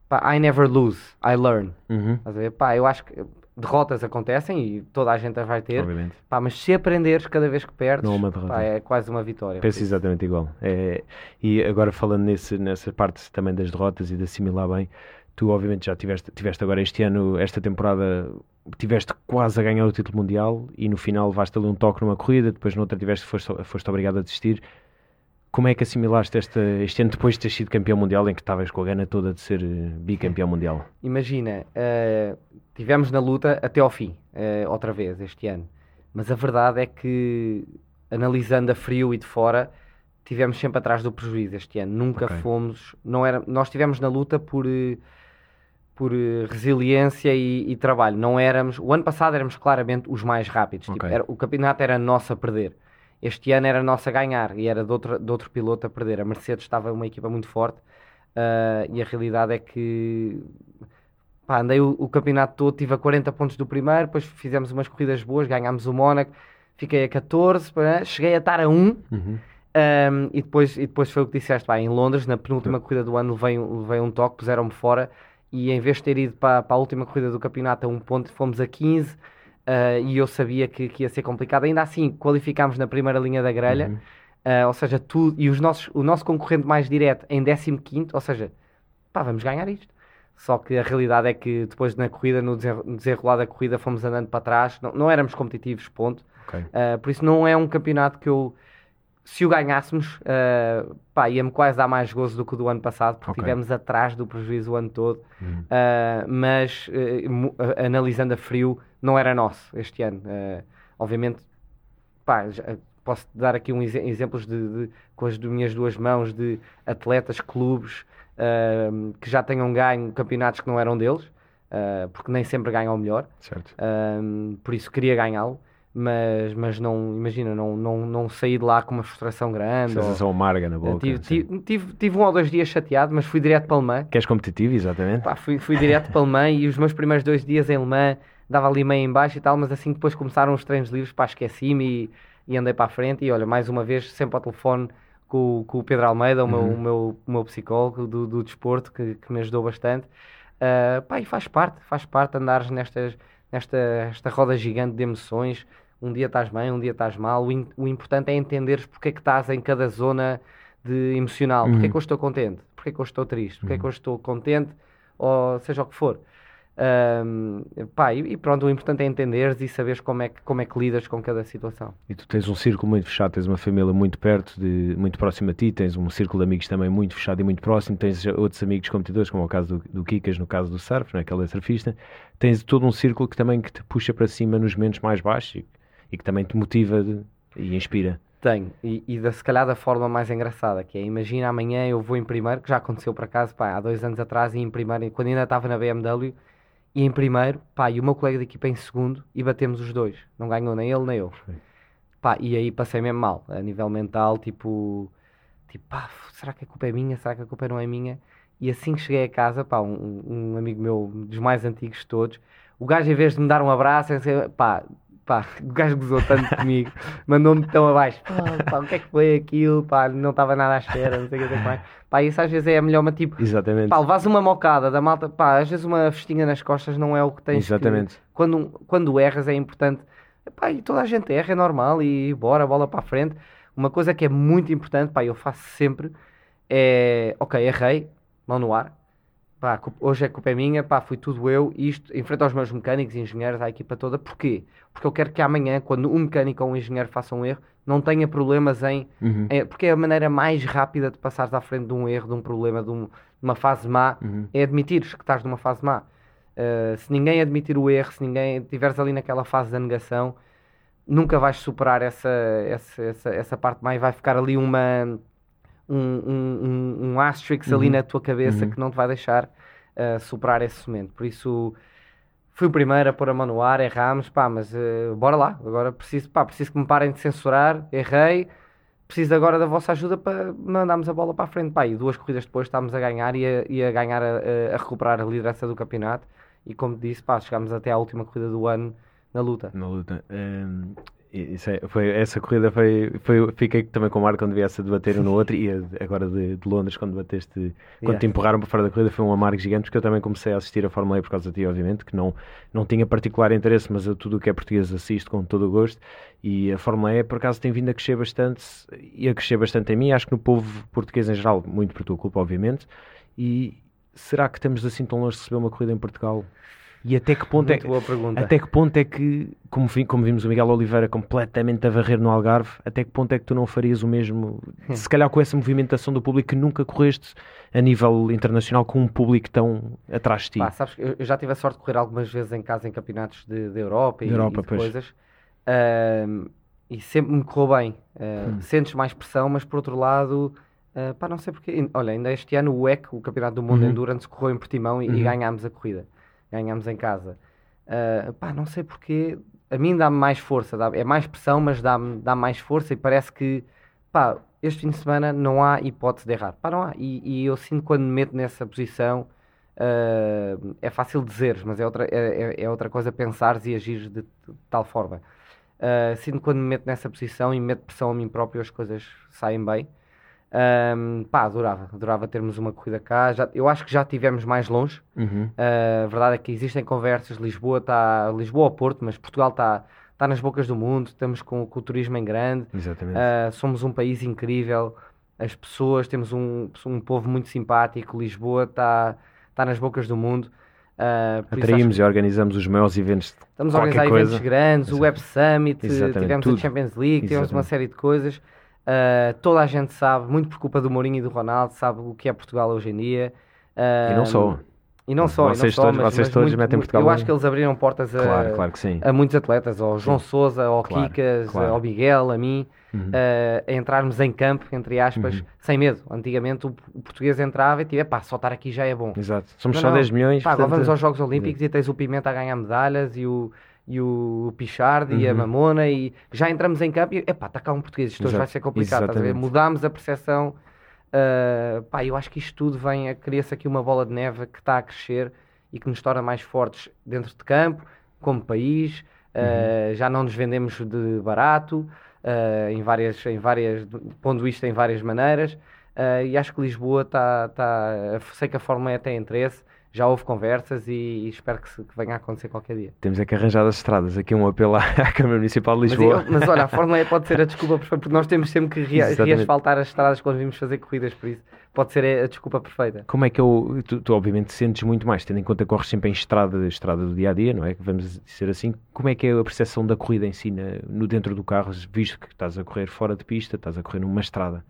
pá, I never lose, I learn. Uhum. ver? Pá, eu acho que derrotas acontecem e toda a gente as vai ter. Pá, mas se aprenderes cada vez que perdes, é, pá, é quase uma vitória. Penso exatamente igual. É, e agora falando nesse, nessa parte também das derrotas e de assimilar bem, tu obviamente já tiveste, tiveste agora este ano, esta temporada, tiveste quase a ganhar o título mundial e no final levaste ali um toque numa corrida, depois noutra tiveste, foste, foste obrigado a desistir Como é que assimilaste esta, este ano depois de ter sido campeão mundial, em que estavas com a gana toda de ser eh, bicampeão mundial? Imagina, uh, tivemos na luta até ao fim, uh, outra vez, este ano. Mas a verdade é que, analisando a frio e de fora, tivemos sempre atrás do prejuízo este ano. Nunca okay. fomos. Não era, nós estivemos na luta por, por resiliência e, e, trabalho. Não éramos. O ano passado éramos claramente os mais rápidos. Tipo, okay. Tipo, era, o campeonato era nosso a perder. Este ano era nosso a ganhar e era de outro, de outro piloto a perder. A Mercedes estava uma equipa muito forte uh, e a realidade é que pá, andei o, o, campeonato todo, tive a 40 pontos do primeiro, depois fizemos umas corridas boas, ganhámos o Mónaco, fiquei a 14, cheguei a estar a 1. Uhum. Um, e, depois, e depois foi o que disseste, pá, em Londres, na penúltima corrida do ano, levei, levei um toque, puseram-me fora e em vez de ter ido para, para a última corrida do campeonato a um ponto, fomos a 15 uh, e eu sabia que, que, ia ser complicado. Ainda assim, qualificámos na primeira linha da grelha, uhum. uh, ou seja, tudo, e os nossos, o nosso concorrente mais direto em 15, ou seja, pá, vamos ganhar isto. Só que a realidade é que depois na corrida, no desenrolar da corrida, fomos andando para trás, não, não éramos competitivos, ponto. Okay. Uh, por isso não é um campeonato que eu, se o ganhássemos, uh, pá, ia-me quase dar mais gozo do que o do ano passado, porque okay. estivemos atrás do prejuízo o ano todo. Uhum. Uh, mas analisando a frio, não era nosso este ano. obviamente, pá, já, posso dar aqui um ex exemplos de, de, com as minhas duas mãos de atletas, clubes uh, que já tenham ganho campeonatos que não eram deles, uh, porque nem sempre ganham o melhor. Uh, por isso queria ganhá-lo. Mas, mas não, imagina, não, não, não saí de lá com uma frustração grande. Sensação ou... amarga na boca. Tive, tive, tive, tive, um ou dois dias chateado, mas fui direto para Le Mans. Queres competitivo, exatamente? Pá, fui, fui direto para Le Mans e os meus primeiros dois dias em Le Mans dava ali meio em baixo e tal, mas assim depois começaram os treinos livres, pá, esqueci-me e, e andei para a frente e olha, mais uma vez, sempre ao telefone com, com o Pedro Almeida, o, meu, uhum. o, meu, o meu psicólogo do, do desporto, que, que me ajudou bastante. Uh, pá, e faz parte, faz parte andares nestas, nesta esta roda gigante de emoções. Um dia estás bem, um dia estás mal. O, in, o importante é entenderes porque é que estás em cada zona de emocional. Uhum. Porque é que eu estou contente? Porque é que eu estou triste? Porque é que eu uhum. estou contente? Ou seja o que for. Um, pá, e, e, pronto, o importante é entenderes e saberes como é, que, como é que lidas com cada situação. E tu tens um círculo muito fechado, tens uma família muito perto, de, muito próxima a ti, tens um círculo de amigos também muito fechado e muito próximo, tens outros amigos competidores, como é o caso do, do Kikas, no caso do surf, não é? que ele é surfista, tens todo um círculo que também que te puxa para cima nos momentos mais baixos e, que também te motiva de, e inspira. Tenho, e, e da, se calhar da forma mais engraçada, que é, imagina amanhã eu vou em primeiro, que já aconteceu por acaso, pá, há dois anos atrás, e em primeiro, quando ainda estava na BMW, e em primeiro, pá, e o meu colega de equipa em segundo e batemos os dois. Não ganhou nem ele nem eu. Pá, e aí passei mesmo mal, a nível mental, tipo, tipo, pá, será que a culpa é minha? Será que a culpa não é minha? E assim que cheguei a casa, pá, um, um amigo meu, dos mais antigos de todos, o gajo em vez de me dar um abraço, pá, pá, o gajo gozou tanto comigo, mandou-me tão abaixo, pá, pá, o que é que foi aquilo, pá, não estava nada à espera, não sei o que mais. Pá, isso às vezes é a melhor, mas tipo, Exatamente. pá, levas uma mocada da malta, pá, às vezes uma festinha nas costas não é o que tens Exatamente. Que, quando, quando erras é importante, pá, e toda a gente erra, é normal, e bora, bola para a frente. Uma coisa que é muito importante, pá, eu faço sempre, é, ok, errei, mão no ar, pá, hoje é culpa é minha, pá, fui tudo eu, isto, em frente aos meus mecânicos engenheiros, à equipa toda, porquê? Porque eu quero que amanhã, quando um mecânico ou um engenheiro faça um erro, não tenha problemas em. Uhum. É, porque é a maneira mais rápida de passares à frente de um erro, de um problema, de, um, de uma fase má, uhum. é admitires que estás numa fase má. Uh, se ninguém admitir o erro, se ninguém estiveres ali naquela fase da negação, nunca vais superar essa, essa, essa, essa parte má e vai ficar ali uma um, um, um, um asterisk uhum. ali na tua cabeça uhum. que não te vai deixar uh, superar esse momento. Por isso, fui o primeiro a pôr a mão no ar, erramos, pá, mas uh, bora lá. Agora preciso, pá, preciso que me parem de censurar, errei. Preciso agora da vossa ajuda para mandarmos a bola para a frente. Pá, e duas corridas depois estávamos a ganhar e a, e a ganhar, a, a, recuperar a liderança do campeonato. E como disse, pá, chegámos até à última corrida do ano na luta. Na luta. Isso é, foi, essa corrida foi, foi. Fiquei também com o Marco quando viesse a debater um no outro e agora de, de Londres, quando bateste. Quando yeah. te empurraram para fora da corrida, foi um amargo gigante, porque eu também comecei a assistir a Fórmula E por causa de ti, obviamente, que não, não tinha particular interesse, mas eu tudo o que é português assisto com todo o gosto. E a Fórmula E, por acaso, tem vindo a crescer bastante e a crescer bastante em mim. Acho que no povo português em geral, muito por tua culpa, obviamente. E será que estamos assim tão longe de receber uma corrida em Portugal? E até que ponto Muito é boa pergunta. até que ponto é que, como, como vimos o Miguel Oliveira completamente a varrer no Algarve, até que ponto é que tu não farias o mesmo, se calhar com essa movimentação do público que nunca correste a nível internacional com um público tão atrás de ti? Pá, sabes que eu já tive a sorte de correr algumas vezes em casa em campeonatos de, de Europa e, Europa, e de coisas. E sempre me correu bem. Ah, Hum. Sentes mais pressão, mas por outro lado, ah, pá, não sei porque. Olha, ainda este ano o WEC, o Campeonato do Mundo Uhum. Endurance, correu em Portimão e, e Uhum. ganhámos a corrida. Ganhámos em casa. Ah, pá, não sei porque. A mim dá-me mais força. dá- é mais pressão, mas dá-me dá mais força e parece que. Pá, este fim de semana não há hipótese de errar. Pá, não há. E, e eu sinto quando me meto nessa posição. ah, é fácil dizeres, mas é outra, é, é- é outra coisa pensares e agires de, de tal forma. Uh, sinto quando me meto nessa posição e meto pressão a mim próprio, as coisas saem bem. Um, pá, adorava, adorava termos uma corrida cá. Já, eu acho que já tivemos mais longe. Uhum. Uh, a verdade é que existem conversas. Lisboa está, Lisboa ao Porto, mas Portugal está tá nas bocas do mundo. Estamos com, com o turismo em grande. Exatamente. Uh, somos um país incrível. As pessoas, temos um, um povo muito simpático. Lisboa está tá nas bocas do mundo. Uh, Atraímos e organizamos os maiores eventos. de Estamos a organizar coisa. eventos grandes, o Web Summit, Exatamente, tivemos tudo. a Champions League, tivemos uma Exatamente. série de coisas. Uh, toda a gente sabe, muito por culpa do Mourinho e do Ronaldo, sabe o que é Portugal hoje em dia. E não Uh, só. E não só, e Vocês não só, todos- mas, vocês mas todos muito- metem muito- Portugal Eu acho que eles abriram portas a, Claro, claro sim. a muitos atletas, ao João Sousa, ao Claro, Kikas, claro. ao Miguel, a mim, Uhum. uh, a entrarmos em campo, entre aspas, Uhum. sem medo. Antigamente o, o português entrava e tipo, pá, só estar aqui já é bom. Exato. Somos Não, só não. 10 milhões. Pá, agora portanto- vamos aos Jogos Olímpicos e tens o Pimenta a ganhar medalhas e o, e o Pichard e a Uhum. Mamona e já entramos em campo e epá, está cá um português, isto hoje Exato. vai ser complicado, estás a ver? Exatamente. Mudámos a percepção. ah, pá, eu acho que isto tudo vem a cria-se aqui uma bola de neve que está a crescer e que nos torna mais fortes dentro de campo, como país. ah, Uhum. já não nos vendemos de barato, ah, em várias, em várias, pondo isto em várias maneiras. e acho que Lisboa está. Tá, sei que a Fórmula E tem interesse, já houve conversas e, e espero que, se- que venha a acontecer qualquer dia. Temos é que arranjar as estradas. Aqui um apelo à Câmara Municipal de Mas, Lisboa. eu- mas olha, a Fórmula E pode ser a desculpa perfeita, porque nós temos sempre que rea- Exatamente. reasfaltar as estradas quando vimos fazer corridas, por isso pode ser a desculpa perfeita. Como é que eu. Tu, tu obviamente sentes muito mais, tendo em conta que corres sempre em estrada, estrada do dia a dia, não é? Vamos dizer assim. Como é que é a percepção da corrida em si no dentro do carro, visto que estás a correr fora de pista, estás a correr numa estrada?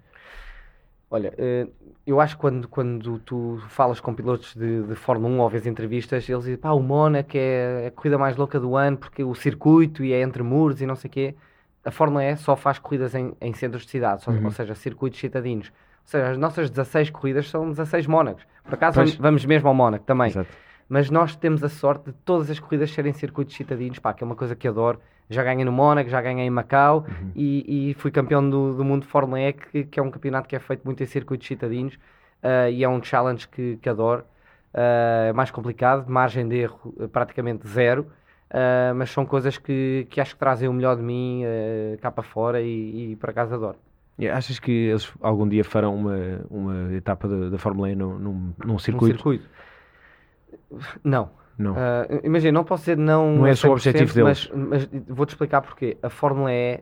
Olha, eh, eu acho que quando, quando tu falas com pilotos de, de Fórmula 1 ou vês entrevistas, eles dizem, pá, o Mónaco é a corrida mais louca do ano porque o circuito e é entre muros e não sei o quê. A Fórmula E só faz corridas em, em centros de cidade, Uhum. ou seja, circuitos citadinos. Ou seja, as nossas 16 corridas são 16 Mónacos. Por acaso Pois. vamos, vamos mesmo ao Mónaco também. Exato. Mas nós temos a sorte de todas as corridas serem circuitos citadinos, pá, que é uma coisa que adoro. Já ganhei no Mónaco, já ganhei em Macau Uhum. e, e fui campeão do, do mundo de Fórmula E, que, que é um campeonato que é feito muito em circuitos citadinos ah, e é um challenge que, que adoro. É mais complicado, margem de erro eh, praticamente zero, ah, mas são coisas que, que acho que trazem o melhor de mim cá para fora e, e por acaso adoro. E achas que eles algum dia farão uma, uma etapa da, da Fórmula E num, num, num Um circuito? circuito. Não, Não. Ah, imagina, não posso dizer não. Não é só o objetivo 100%, mas, mas vou-te explicar porquê. A Fórmula E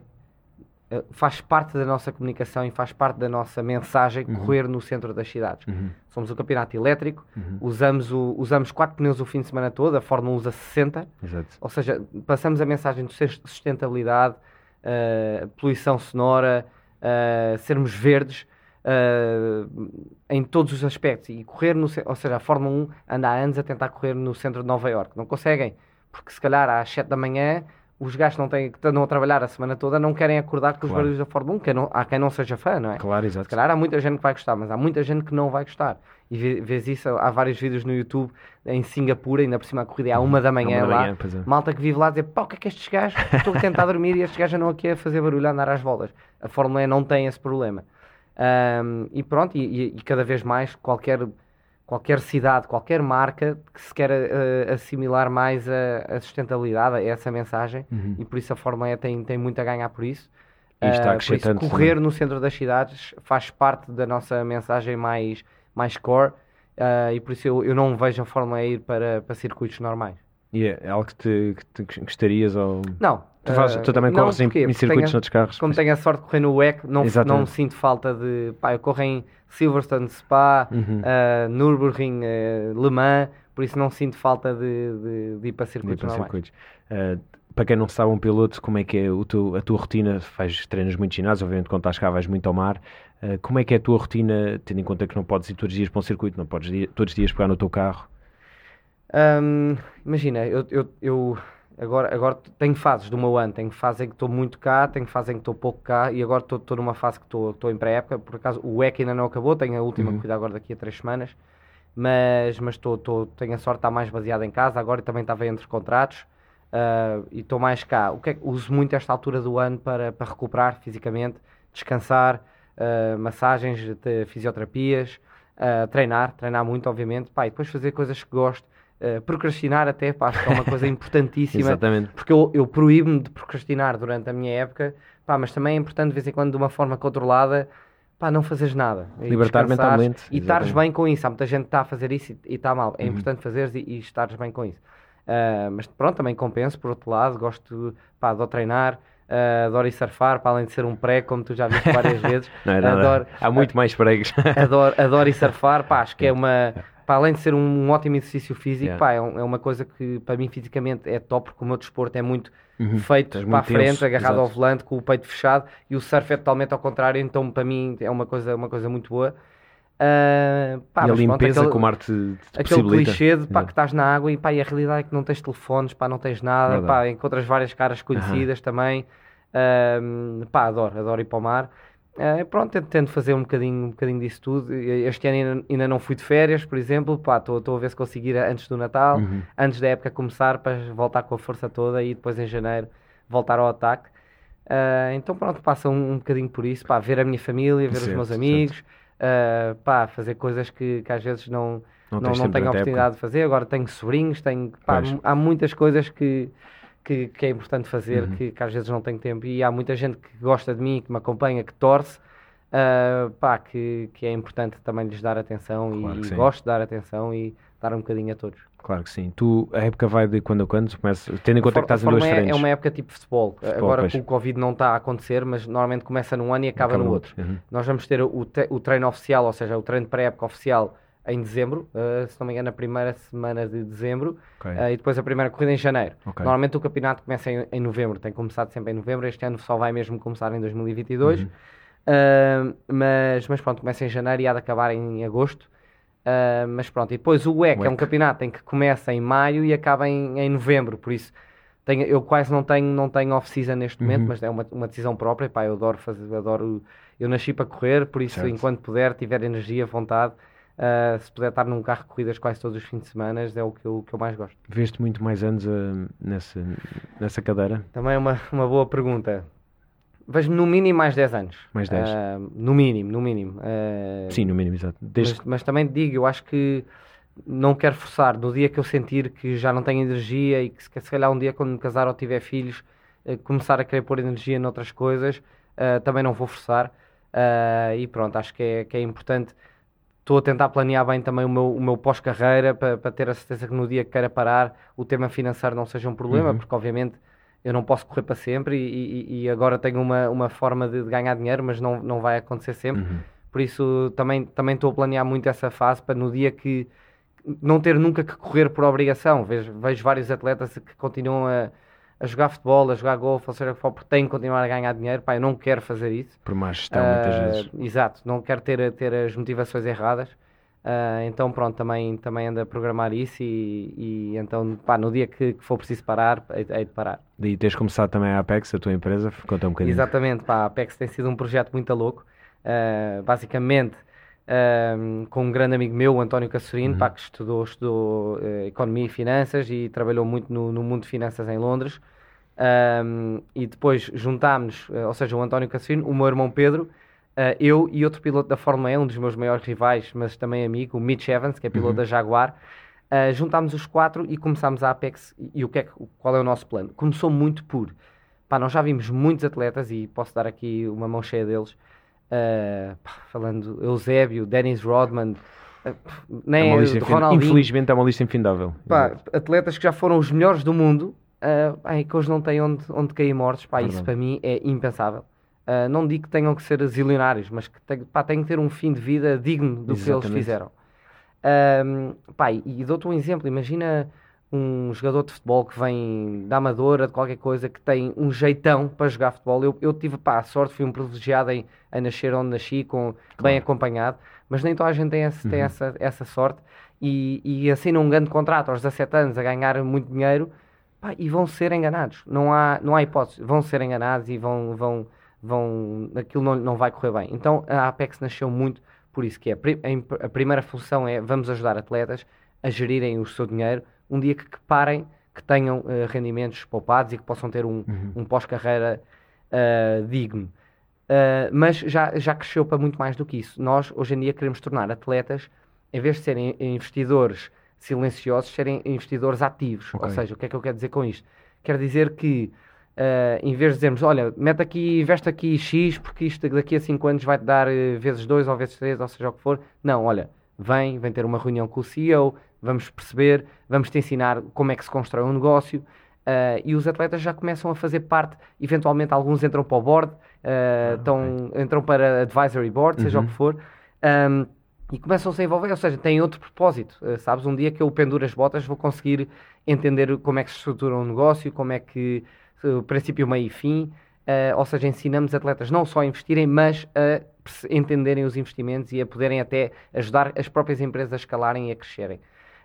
eh, faz parte da nossa comunicação e faz parte da nossa mensagem Uhum. correr no centro das cidades. Uhum, Somos um campeonato elétrico, uhum, usamos, o, usamos 4 pneus o fim de semana todo, a Fórmula usa 60, Exato. ou seja, passamos a mensagem de sus- sustentabilidade, eh, poluição sonora, eh, sermos verdes. Eh, em todos os aspectos e correr no, ou seja, a Fórmula 1 anda há anos a tentar correr no centro de Nova Iorque, não conseguem, porque se calhar às 7 da manhã os gajos não têm, que andam a trabalhar a semana toda não querem acordar com os Claro. barulhos da Fórmula 1, que não, há quem não seja fã, não é? Claro, exato. Se calhar há muita gente que vai gostar, mas há muita gente que não vai gostar. E vê- vês isso, há vários vídeos no YouTube em Singapura, ainda por cima a corrida é à uma da manhã Uma da lá. manhã, pois é. Malta que vive lá dizer, pá, o que é que estes gajos? Estou a tentar dormir e estes gajos andam aqui a fazer barulho, a andar às voltas. A Fórmula E não tem esse problema. Ahm, e pronto, e, e- cada vez mais qualquer, qualquer cidade, qualquer marca que se queira eh, assimilar mais a, a sustentabilidade, a essa mensagem, Uhum. e por isso a Fórmula E tem, tem muito a ganhar por isso. E está crescer por isso, correr no centro das cidades faz parte da nossa mensagem mais, mais core ah, e por isso eu, eu não vejo a Fórmula E ir para, para circuitos normais. E é algo que, te, que te gostarias ou... Não. Tu, ah, tu também não, corres em, em circuitos tenho- noutros carros? Como tenho a sorte de correr no WEC, não, Exatamente. não sinto falta de. Pá, eu corro em Silverstone, Spa, Uhum. ah, Nürburgring, eh, Le Mans, por isso não sinto falta de, de, de ir para circuitos para normais. circuitos. Uh, para quem não sabe, um piloto, como é que é o teu, a tua rotina? Faz treinos muito ginásio, obviamente quando estás cá vais muito ao mar. Uh, como é que é a tua rotina, tendo em conta que não podes ir todos os dias para um circuito, não podes ir, todos os dias pegar no teu carro? Um, imagina, eu, eu, eu, agora, agora tenho fases do meu ano, tenho fase em que estou muito cá, tenho fase em que estou pouco cá e agora estou, numa fase que estou, em pré-época, por acaso o EC ainda não acabou, tenho a última uhum. corrida agora daqui a três semanas, mas, mas estou, estou, tenho a sorte de estar mais baseado em casa, agora também estava entre contratos, uh, e estou mais cá. O que é, uso muito esta altura do ano para, para recuperar fisicamente, descansar, uh, massagens, de, fisioterapias, uh, treinar, treinar muito, obviamente, pá, e depois fazer coisas que gosto. Procrastinar até, pá, acho que é uma coisa importantíssima. Exatamente. Porque eu, eu proíbo-me de procrastinar durante a minha época, pá, mas também é importante de vez em quando, de uma forma controlada, pá, não fazeres nada. Libertar mentalmente. E estares bem com isso. Há muita gente que está a fazer isso e está mal. É uhum. importante fazeres e, e estares bem com isso. Uh, mas pronto, também compenso, por outro lado, gosto, pá, adoro treinar, uh, adoro ir surfar, para além de ser um pré, como tu já viste várias vezes. não é nada. Adoro, Há muito mais pregos. adoro, adoro ir surfar, pá, acho que é uma, para além de ser um, ótimo exercício físico, yeah. pá, é, um, é, uma coisa que para mim fisicamente é top, porque o meu desporto é muito uhum. feito Estás para a frente, tenso. agarrado Exato. ao volante, com o peito fechado, e o surf é totalmente ao contrário, então para mim é uma coisa, uma coisa muito boa. Uh, pá, e a limpeza pronto, aquele, te, te Aquele clichê de pá, que estás na água e, pá, e a realidade é que não tens telefones, pá, não tens nada, pá, encontras várias caras conhecidas também. Uh, pá, adoro, adoro ir para o mar. Uh, pronto, tento fazer um bocadinho, um bocadinho disso tudo. Este ano ainda, ainda não fui de férias, por exemplo. Estou a ver se consigo ir antes do Natal, uhum. antes da época começar, para voltar com a força toda e depois em janeiro voltar ao ataque. Uh, então pronto, passa um, um bocadinho por isso, pá, ver a minha família, ver certo, os meus amigos, uh, pá, fazer coisas que, que às vezes não, não, não, não tenho a oportunidade de fazer. Agora tenho sobrinhos, tenho, pá, há muitas coisas que, que, que é importante fazer, uhum. que, que, às vezes não tenho tempo. E há muita gente que gosta de mim, que me acompanha, que torce, uh, pá, que, que é importante também lhes dar atenção claro e, gosto de dar atenção e dar um bocadinho a todos. Claro que sim. Tu, a época vai de quando a quando? Começa, tendo em conta que estás em duas é, frentes. É uma época tipo futebol. futebol Agora com o Covid não está a acontecer, mas normalmente começa num ano e acaba, acaba no outro. outro. Uhum. Nós vamos ter o, te, o treino oficial, ou seja, o treino pré-época oficial em dezembro, uh, se não me engano, na primeira semana de dezembro, okay. uh, e depois a primeira corrida em janeiro. Okay. Normalmente o campeonato começa em, em, novembro, tem começado sempre em novembro, este ano só vai mesmo começar em 2022. Uhum. Uh, mas, mas pronto, começa em janeiro e há de acabar em agosto. Mas pronto, e depois o WEC, é um campeonato em que começa em maio e acaba em, em novembro, por isso tenho, eu quase não tenho, não tenho off-season neste momento, uhum. mas é uma, uma decisão própria. Pá, eu adoro fazer, adoro. Eu nasci para correr, por isso, certo. enquanto puder, tiver energia, vontade, uh, se puder estar num carro de corridas quase todos os fins de semana, é o que eu, que eu mais gosto. Veste muito mais anos uh, nessa, nessa cadeira? Também é uma, uma boa pergunta. Vejo-me no mínimo mais 10 anos. Mais 10? Uh, no mínimo, no mínimo. Sim, no mínimo, exato. Desde... Mas, mas, também digo, eu acho que não quero forçar. No dia que eu sentir que já não tenho energia e que se, se calhar um dia quando me casar ou tiver filhos, começar a querer pôr energia noutras coisas, também não vou forçar. e pronto, acho que é, que é importante. Estou a tentar planear bem também o meu, o meu pós-carreira para, para ter a certeza que no dia que queira parar o tema financeiro não seja um problema, uhum. porque obviamente eu não posso correr para sempre e, e, e agora tenho uma, uma forma de, de, ganhar dinheiro, mas não, não vai acontecer sempre. Uhum. Por isso também, também estou a planear muito essa fase para no dia que não ter nunca que correr por obrigação. Vejo, vejo vários atletas que continuam a, a jogar futebol, a jogar golfe, ou seja, porque têm que continuar a ganhar dinheiro. Pá, eu não quero fazer isso. Por má gestão, uh, muitas vezes. Exato, não quero ter, ter as motivações erradas. Uh, então pronto, também, também ando a programar isso e, e então pá, no dia que, que, for preciso parar, hei, de parar. E tens começado também a Apex, a tua empresa? Conta um bocadinho. Exatamente, pá, a Apex tem sido um projeto muito louco. Uh, basicamente, uh, com um grande amigo meu, o António Cassorino, uhum. pá, que estudou, estudou Economia e Finanças e trabalhou muito no, no mundo de finanças em Londres. E depois juntámos, ou seja, o António Cassorino, o meu irmão Pedro, Uh, eu e outro piloto da Fórmula E, um dos meus maiores rivais, mas também amigo, o Mitch Evans, que é piloto uhum. da Jaguar, uh, juntámos os quatro e começámos a Apex. E o que é, qual é o nosso plano? Começou muito por. Pá, nós já vimos muitos atletas e posso dar aqui uma mão cheia deles. Uh, pá, falando Eusébio, Dennis Rodman, nem é lista Infelizmente é uma lista infindável. Pá, atletas que já foram os melhores do mundo, uh, que hoje não têm onde, onde cair mortos. Pá, isso para mim é impensável. Uh, não digo que tenham que ser zilionários, mas que tem, pá, têm que ter um fim de vida digno do Exatamente. que eles fizeram. Um, pá, e dou-te um exemplo, imagina um jogador de futebol que vem da Amadora, de qualquer coisa, que tem um jeitão para jogar futebol. Eu, eu tive pá, a sorte, fui um privilegiado em, a nascer onde nasci, com, claro. bem acompanhado, mas nem toda a gente tem, esse, uhum. tem essa, essa sorte e, e assina um grande contrato aos 17 anos a ganhar muito dinheiro pá, e vão ser enganados. Não há, não há hipótese, vão ser enganados e vão, vão, vão, aquilo não, não vai correr bem. Então a Apex nasceu muito por isso que é. A primeira função é vamos ajudar atletas a gerirem o seu dinheiro um dia que, que parem, que tenham uh, rendimentos poupados e que possam ter um, uhum. um pós-carreira uh, digno. Uh, mas já, já cresceu para muito mais do que isso. Nós, hoje em dia, queremos tornar atletas, em vez de serem investidores silenciosos, serem investidores ativos. Okay. Ou seja, o que é que eu quero dizer com isto? Quer dizer que, uh, em vez de dizermos, olha, mete aqui, investe aqui X, porque isto daqui a 5 anos vai-te dar uh, vezes 2 ou vezes 3, ou seja o que for. Não, olha, vem, vem ter uma reunião com o CEO, vamos perceber, vamos te ensinar como é que se constrói um negócio. Uh, e os atletas já começam a fazer parte, eventualmente alguns entram para o board, uh, ah, okay. entram para advisory board, seja uhum. o que for, um, e começam-se a envolver, ou seja, têm outro propósito, uh, sabes? Um dia que eu penduro as botas vou conseguir entender como é que se estrutura um negócio, como é que o princípio, meio e fim, ou seja, ensinamos atletas não só a investirem, mas a entenderem os investimentos e a poderem até ajudar as próprias empresas a escalarem e a crescerem.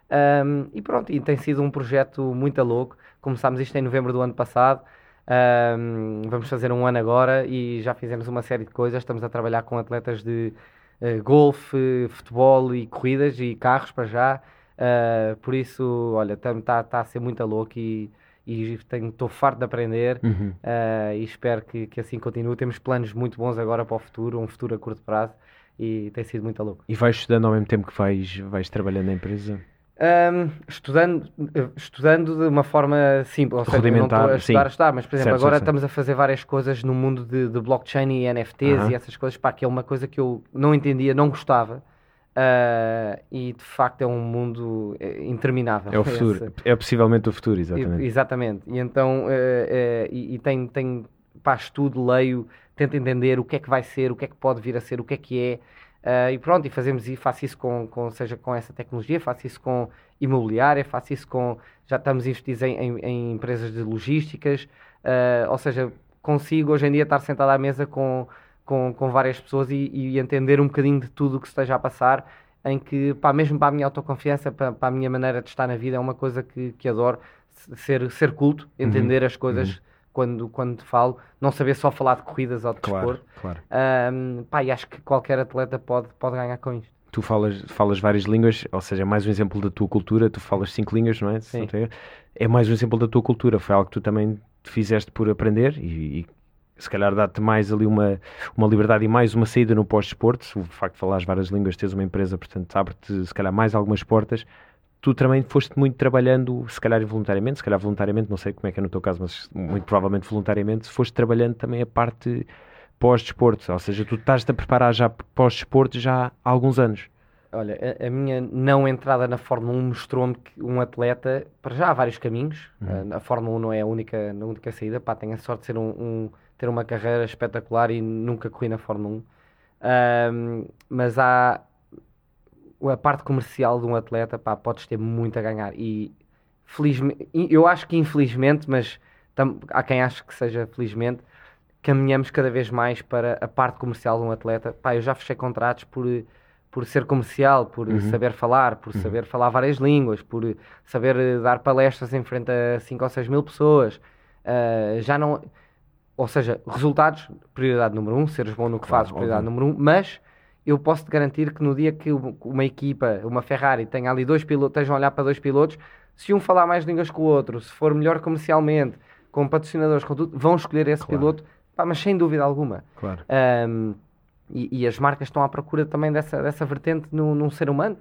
Um, e pronto, e tem sido um projeto muito louco. Começámos isto em novembro do ano passado. Um, vamos fazer um ano agora e já fizemos uma série de coisas. Estamos a trabalhar com atletas de uh, golfe, futebol e corridas e carros para já. Uh, por isso, olha, está tá a ser muito louco e estou farto de aprender uhum. uh, e espero que, que assim continue. Temos planos muito bons agora para o futuro, um futuro a curto prazo e tem sido muito louco. E vais estudando ao mesmo tempo que vais, vais trabalhando na empresa? Um, estudando, estudando de uma forma simples, ou seja, não estou a estudar sim. a estudar, mas por exemplo, certo, agora sim, estamos a fazer várias coisas no mundo de, de blockchain e NFTs uh -huh. e essas coisas, pá, que é uma coisa que eu não entendia, não gostava. Uh, e de facto é um mundo eh, interminável. É o futuro, é possivelmente o futuro, exatamente. E, exatamente, e então, uh, uh, e, e tem, tem pá, estudo, leio, tento entender o que é que vai ser, o que é que pode vir a ser, o que é que é, Uh, e pronto, e fazemos e faço isso com, com, seja com essa tecnologia, faço isso com imobiliária, faço isso com. Já estamos investidos em, em, em empresas de logísticas, uh, ou seja, consigo hoje em dia estar sentado à mesa com, com, com várias pessoas e, e, entender um bocadinho de tudo o que esteja a passar, em que, pá, mesmo para a minha autoconfiança, para, para, a minha maneira de estar na vida, é uma coisa que, que adoro, ser, ser culto, uhum. entender uhum. as coisas. Uhum quando, quando falo, não saber só falar de corridas ou de claro, desporto. Claro. Um, pá, e acho que qualquer atleta pode, pode ganhar com isto. Tu falas, falas várias línguas, ou seja, é mais um exemplo da tua cultura. Tu falas cinco línguas, não é? Sim. É mais um exemplo da tua cultura. Foi algo que tu também fizeste por aprender e, e se calhar dá-te mais ali uma, uma liberdade e mais uma saída no pós-desporto. O facto de falares várias línguas, teres uma empresa, portanto, abre-te se calhar mais algumas portas tu também foste muito trabalhando, se calhar voluntariamente, se calhar voluntariamente, não sei como é que é no teu caso, mas muito provavelmente voluntariamente, foste trabalhando também a parte pós-desporto, ou seja, tu estás-te a preparar já pós-desporto já há alguns anos. Olha, a, a, minha não entrada na Fórmula 1 mostrou-me que um atleta, para já há vários caminhos, uhum. a, Fórmula 1 não é a única, a única saída, pá, tenho a sorte de ser um, um, ter uma carreira espetacular e nunca corri na Fórmula 1. Um, mas há, a parte comercial de um atleta, pá, podes ter muito a ganhar. E felizmente, eu acho que infelizmente, mas tam, há quem ache que seja felizmente, caminhamos cada vez mais para a parte comercial de um atleta. Pá, eu já fechei contratos por, por ser comercial, por uhum. saber falar, por uhum. saber falar várias línguas, por saber eh, dar palestras em frente a 5 ou 6 mil pessoas. Uh, já não. Ou seja, resultados, prioridade número um, seres bom no que claro, fazes, prioridade óbvio. número um, mas eu posso te garantir que no dia que uma equipa, uma Ferrari, tenha ali dois pilotos, estejam a olhar para dois pilotos, se um falar mais línguas que o outro, se for melhor comercialmente, com patrocinadores, com tudo, vão escolher esse claro. piloto, pá, mas sem dúvida alguma. Claro. Um, e, e, as marcas estão à procura também dessa, dessa vertente no, num ser humano.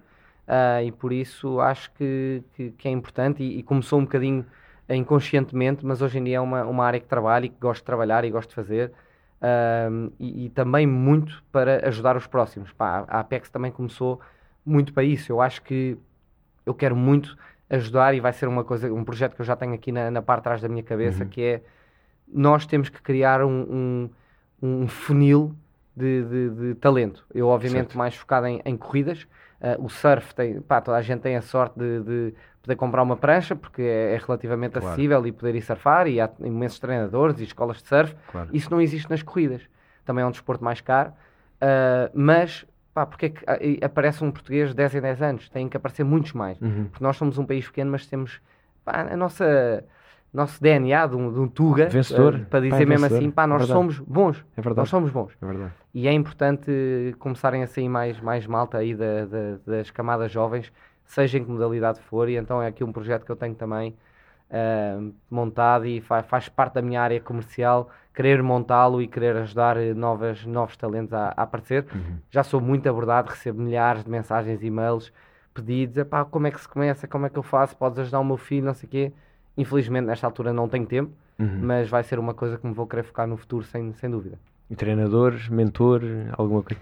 Uh, e por isso acho que, que, que é importante e, e, começou um bocadinho inconscientemente, mas hoje em dia é uma, uma área que trabalho e que gosto de trabalhar e gosto de fazer um, e, e, também muito para ajudar os próximos. Pá, a Apex também começou muito para isso. Eu acho que eu quero muito ajudar e vai ser uma coisa, um projeto que eu já tenho aqui na, na parte de trás da minha cabeça, uhum. que é nós temos que criar um, um, um funil de, de, de, talento. Eu, obviamente, certo. mais focado em, em corridas, Uh, o surf, tem, pá, toda a gente tem a sorte de, de poder comprar uma prancha porque é, é relativamente claro. acessível e poder ir surfar e há imensos treinadores e escolas de surf. Claro. Isso não existe nas corridas. Também é um desporto mais caro. Uh, mas pá, porque é que aparece um português de 10 em 10 anos? Tem que aparecer muitos mais. Uhum. Porque nós somos um país pequeno, mas temos pá, a nossa nosso DNA de um, de um Tuga vencedor. Uh, para dizer pá, mesmo vencedor. assim, pá, nós é somos bons. É verdade. Nós somos bons. É verdade. E é importante começarem a sair mais, mais malta aí da, da, das camadas jovens, seja em que modalidade for, e então é aqui um projeto que eu tenho também uh, montado e faz, faz parte da minha área comercial, querer montá-lo e querer ajudar novas, novos talentos a, a aparecer. Uhum. Já sou muito abordado, recebo milhares de mensagens, e-mails, pedidos, pá, como é que se começa, como é que eu faço, podes ajudar o meu filho, não sei o quê Infelizmente, nesta altura não tenho tempo, uhum. mas vai ser uma coisa que me vou querer focar no futuro, sem, sem dúvida. E treinador, mentor, alguma coisa?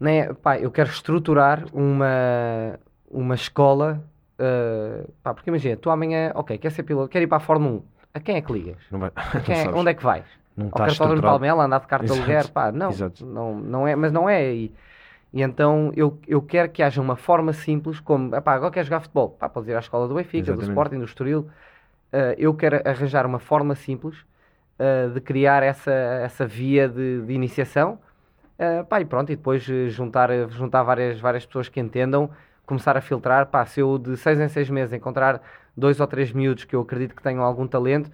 é pá, eu quero estruturar uma, uma escola. Uh, pá, porque imagina, tu amanhã, ok, quer ser piloto, quer ir para a Fórmula 1. A quem é que ligas? Vai, é, onde é que vais? Não Ao cartódromo de Palmela, andar de carta de aluguer? Pá, não, não, não é, mas não é. E, e então eu, eu quero que haja uma forma simples, como, epá, agora quer jogar futebol? Pá, podes ir à escola do Benfica, Exatamente. do Sporting, do Estoril uh, eu quero arranjar uma forma simples uh, de criar essa, essa via de, de iniciação. Uh, pá, e pronto, e depois juntar, juntar várias, várias pessoas que entendam, começar a filtrar. Pá, se eu de seis em seis meses encontrar dois ou três miúdos que eu acredito que tenham algum talento,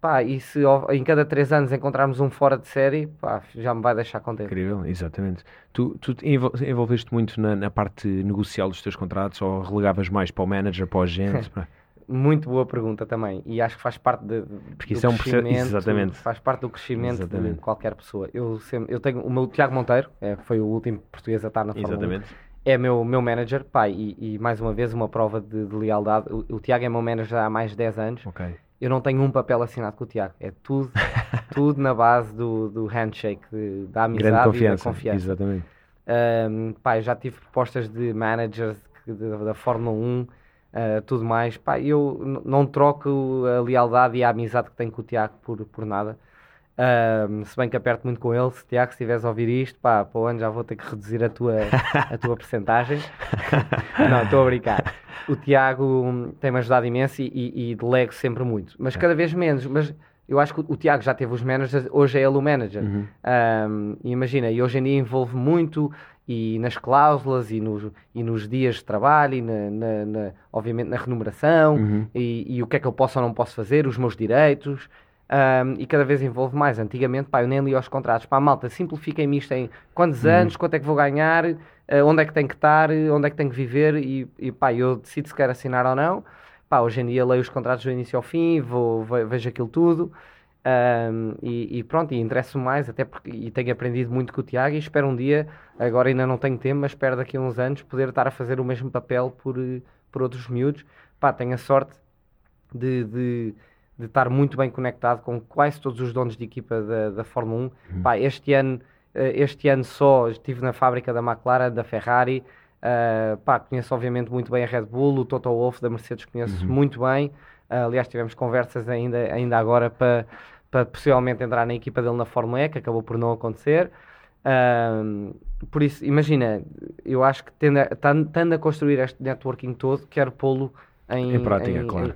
pá, e se em cada três anos encontrarmos um fora de série, pá, já me vai deixar contente. Incrível, exatamente. Tu, tu envolveste muito na, na parte negocial dos teus contratos ou relegavas mais para o manager, para o agente? Muito boa pergunta também. E acho que faz parte de, Porque isso é um processo, exatamente. Faz parte do crescimento exatamente. de qualquer pessoa. Eu, sempre, eu tenho o meu Tiago Monteiro, é, foi o último português a estar na Fórmula exatamente. 1. É meu, meu manager, pai, e, e mais uma vez uma prova de, de lealdade. O, o, Tiago é meu manager há mais de 10 anos. Okay. Eu não tenho um papel assinado com o Tiago. É tudo, tudo na base do, do handshake, de, da amizade Grande confiança, e da confiança. Exatamente. Um, pai, já tive propostas de managers de, da Fórmula 1 uh, tudo mais. Pá, eu não troco a lealdade e a amizade que tenho com o Tiago por, por nada. Uh, se bem que aperto muito com ele, se Tiago se estiveres a ouvir isto, pá, para o ano já vou ter que reduzir a tua, a tua percentagem. não, estou a brincar. O Tiago tem-me ajudado imenso e, e, e, delego sempre muito, mas cada vez menos. Mas eu acho que o, o Tiago já teve os managers, hoje é ele o manager. Uhum. Um, imagina, e hoje em dia envolve muito e nas cláusulas e nos, e nos dias de trabalho e na, na, na obviamente na remuneração uhum. e, e, o que é que eu posso ou não posso fazer, os meus direitos um, e cada vez envolve mais. Antigamente, pá, eu nem li os contratos. Pá, malta, simplifiquem-me isto em quantos uhum. anos, quanto é que vou ganhar, uh, onde é que tenho que estar, onde é que tenho que viver e, e pá, eu decido se quero assinar ou não. Pá, hoje em dia leio os contratos do início ao fim, vou, vejo aquilo tudo. Um, e, e, pronto, e interesso-me mais, até porque e tenho aprendido muito com o Tiago e espero um dia, agora ainda não tenho tempo, mas espero daqui a uns anos poder estar a fazer o mesmo papel por, por outros miúdos. Pá, tenho a sorte de, de, de estar muito bem conectado com quase todos os donos de equipa da, da Fórmula 1. Uhum. Pá, este ano, eh, este ano só estive na fábrica da McLaren, da Ferrari. Uh, pá, conheço obviamente muito bem a Red Bull, o Toto Wolff da Mercedes conheço uhum. muito bem. Uh, aliás, tivemos conversas ainda, ainda agora para para possivelmente entrar na equipa dele na Fórmula E, que acabou por não acontecer. Um, por isso, imagina, eu acho que tendo a, tendo a construir este networking todo, quero pô-lo em, em prática, em, claro. Em,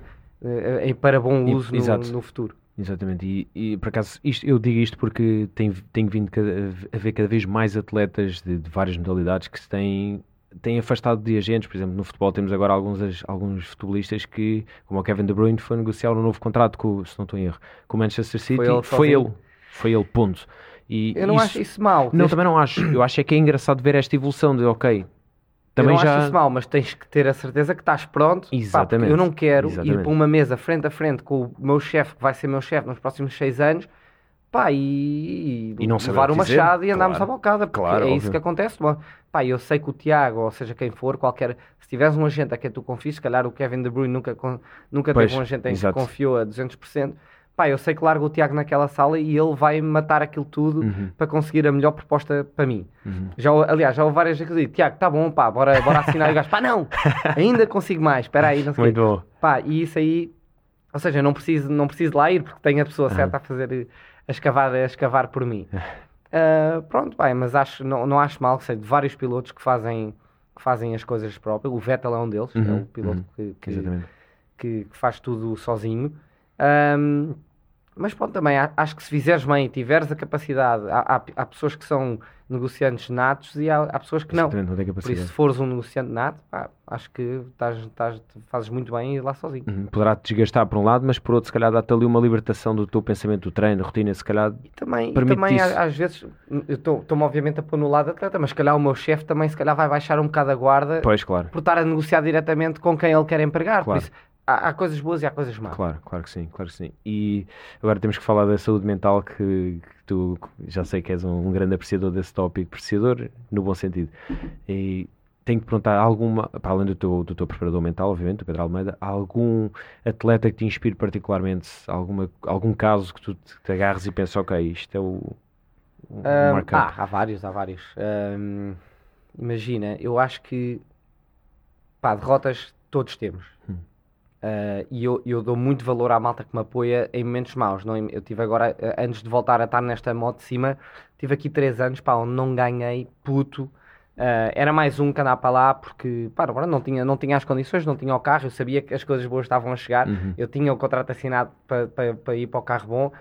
em, para bom uso e, no, no, futuro. Exatamente, e, e, por acaso isto, eu digo isto porque tenho, tenho vindo cada, a ver cada vez mais atletas de, de várias modalidades que se têm tem afastado de agentes, por exemplo, no futebol temos agora alguns, alguns futebolistas que, como o Kevin De Bruyne, foi negociar um novo contrato com, se não estou em erro, com o Manchester City. Foi ele, foi ele, foi ele, ponto. E eu não isso, acho isso mal. Não, também não acho. Eu acho é que é engraçado ver esta evolução de, ok, também eu não já... acho isso mal, mas tens que ter a certeza que estás pronto. Exatamente. Pá, eu não quero Exatamente. ir para uma mesa frente a frente com o meu chefe, que vai ser meu chefe nos próximos seis anos, pá, e, e não levar o machado e andarmos claro. à bocada, porque claro, é óbvio. isso que acontece. Pá, eu sei que o Tiago, ou seja, quem for, qualquer. Se tiveres um agente a quem tu confies, se calhar o Kevin De Bruyne nunca, nunca pois, teve um agente em que confiou a 200%. Pá, eu sei que largo o Tiago naquela sala e ele vai matar aquilo tudo uhum. para conseguir a melhor proposta para mim. Uhum. Já, aliás, já houve várias vezes que eu digo, Tiago, tá bom, pá, bora, bora assinar. e o gajo, pá, não, ainda consigo mais, espera aí, não sei. Muito bom. Pá, e isso aí, ou seja, não preciso, não preciso lá ir porque tenho a pessoa uhum. certa a fazer a escavar, a escavar por mim. Uh, pronto, pai, mas acho, não, não acho mal, sei de vários pilotos que fazem, que fazem as coisas próprias. O Vettel é um deles, uhum, é o piloto uhum, que, que, que, que, faz tudo sozinho. Um, mas pronto, também acho que se fizeres bem e tiveres a capacidade, há, há, há pessoas que são negociantes natos e há, há pessoas que não. não Por isso, se fores um negociante nato, pá, acho que estás, estás, fazes muito bem ir lá sozinho. Uhum. Poderá-te desgastar por um lado, mas por outro, se calhar dá-te ali uma libertação do teu pensamento, do treino, da rotina, se calhar. E também, e também às vezes, estou-me obviamente a pôr no lado atleta, mas se calhar o meu chefe também, se calhar, vai baixar um bocado a guarda pois, claro. por estar a negociar diretamente com quem ele quer empregar. Claro. Por isso, há, há, coisas boas e há coisas más. Claro, claro que sim, claro que sim. E agora temos que falar da saúde mental, que, que tu já sei que és um, um, grande apreciador desse tópico, apreciador no bom sentido. E tenho que perguntar alguma, para além do teu, do teu preparador mental, obviamente, o Pedro Almeida, algum atleta que te inspire particularmente, alguma, algum caso que tu te agarres e penses, ok, isto é o. Um, um ah, há vários, há vários. Um, imagina, eu acho que pá, derrotas todos temos. Hum. Uh, e eu, eu, dou muito valor à malta que me apoia em momentos maus. Não, eu tive agora, uh, antes de voltar a estar nesta moto de cima, tive aqui 3 anos, pá, onde não ganhei puto. Uh, era mais um que andava para lá porque, pá, agora não tinha, não tinha as condições, não tinha o carro, eu sabia que as coisas boas estavam a chegar, uhum. eu tinha o contrato assinado para, para, para, ir para o carro bom,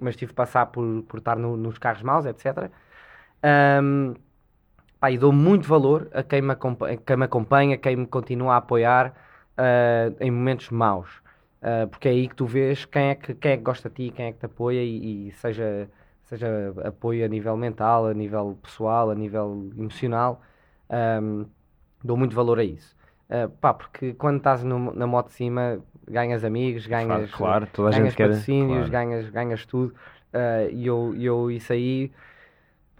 mas tive que passar por, por estar no, nos carros maus, etc. Um, pá, e dou muito valor a quem me, acompanha, quem me acompanha, quem me continua a apoiar uh, em momentos maus. Uh, porque é aí que tu vês quem é que, quem é que gosta de ti, quem é que te apoia e, e seja, seja apoio a nível mental, a nível pessoal, a nível emocional, um, dou muito valor a isso. Uh, pá, porque quando estás no, na moto de cima, ganhas amigos, ganhas, claro, toda a ganhas gente patrocínios, quer... ganhas, ganhas tudo. Uh, e eu, eu, isso aí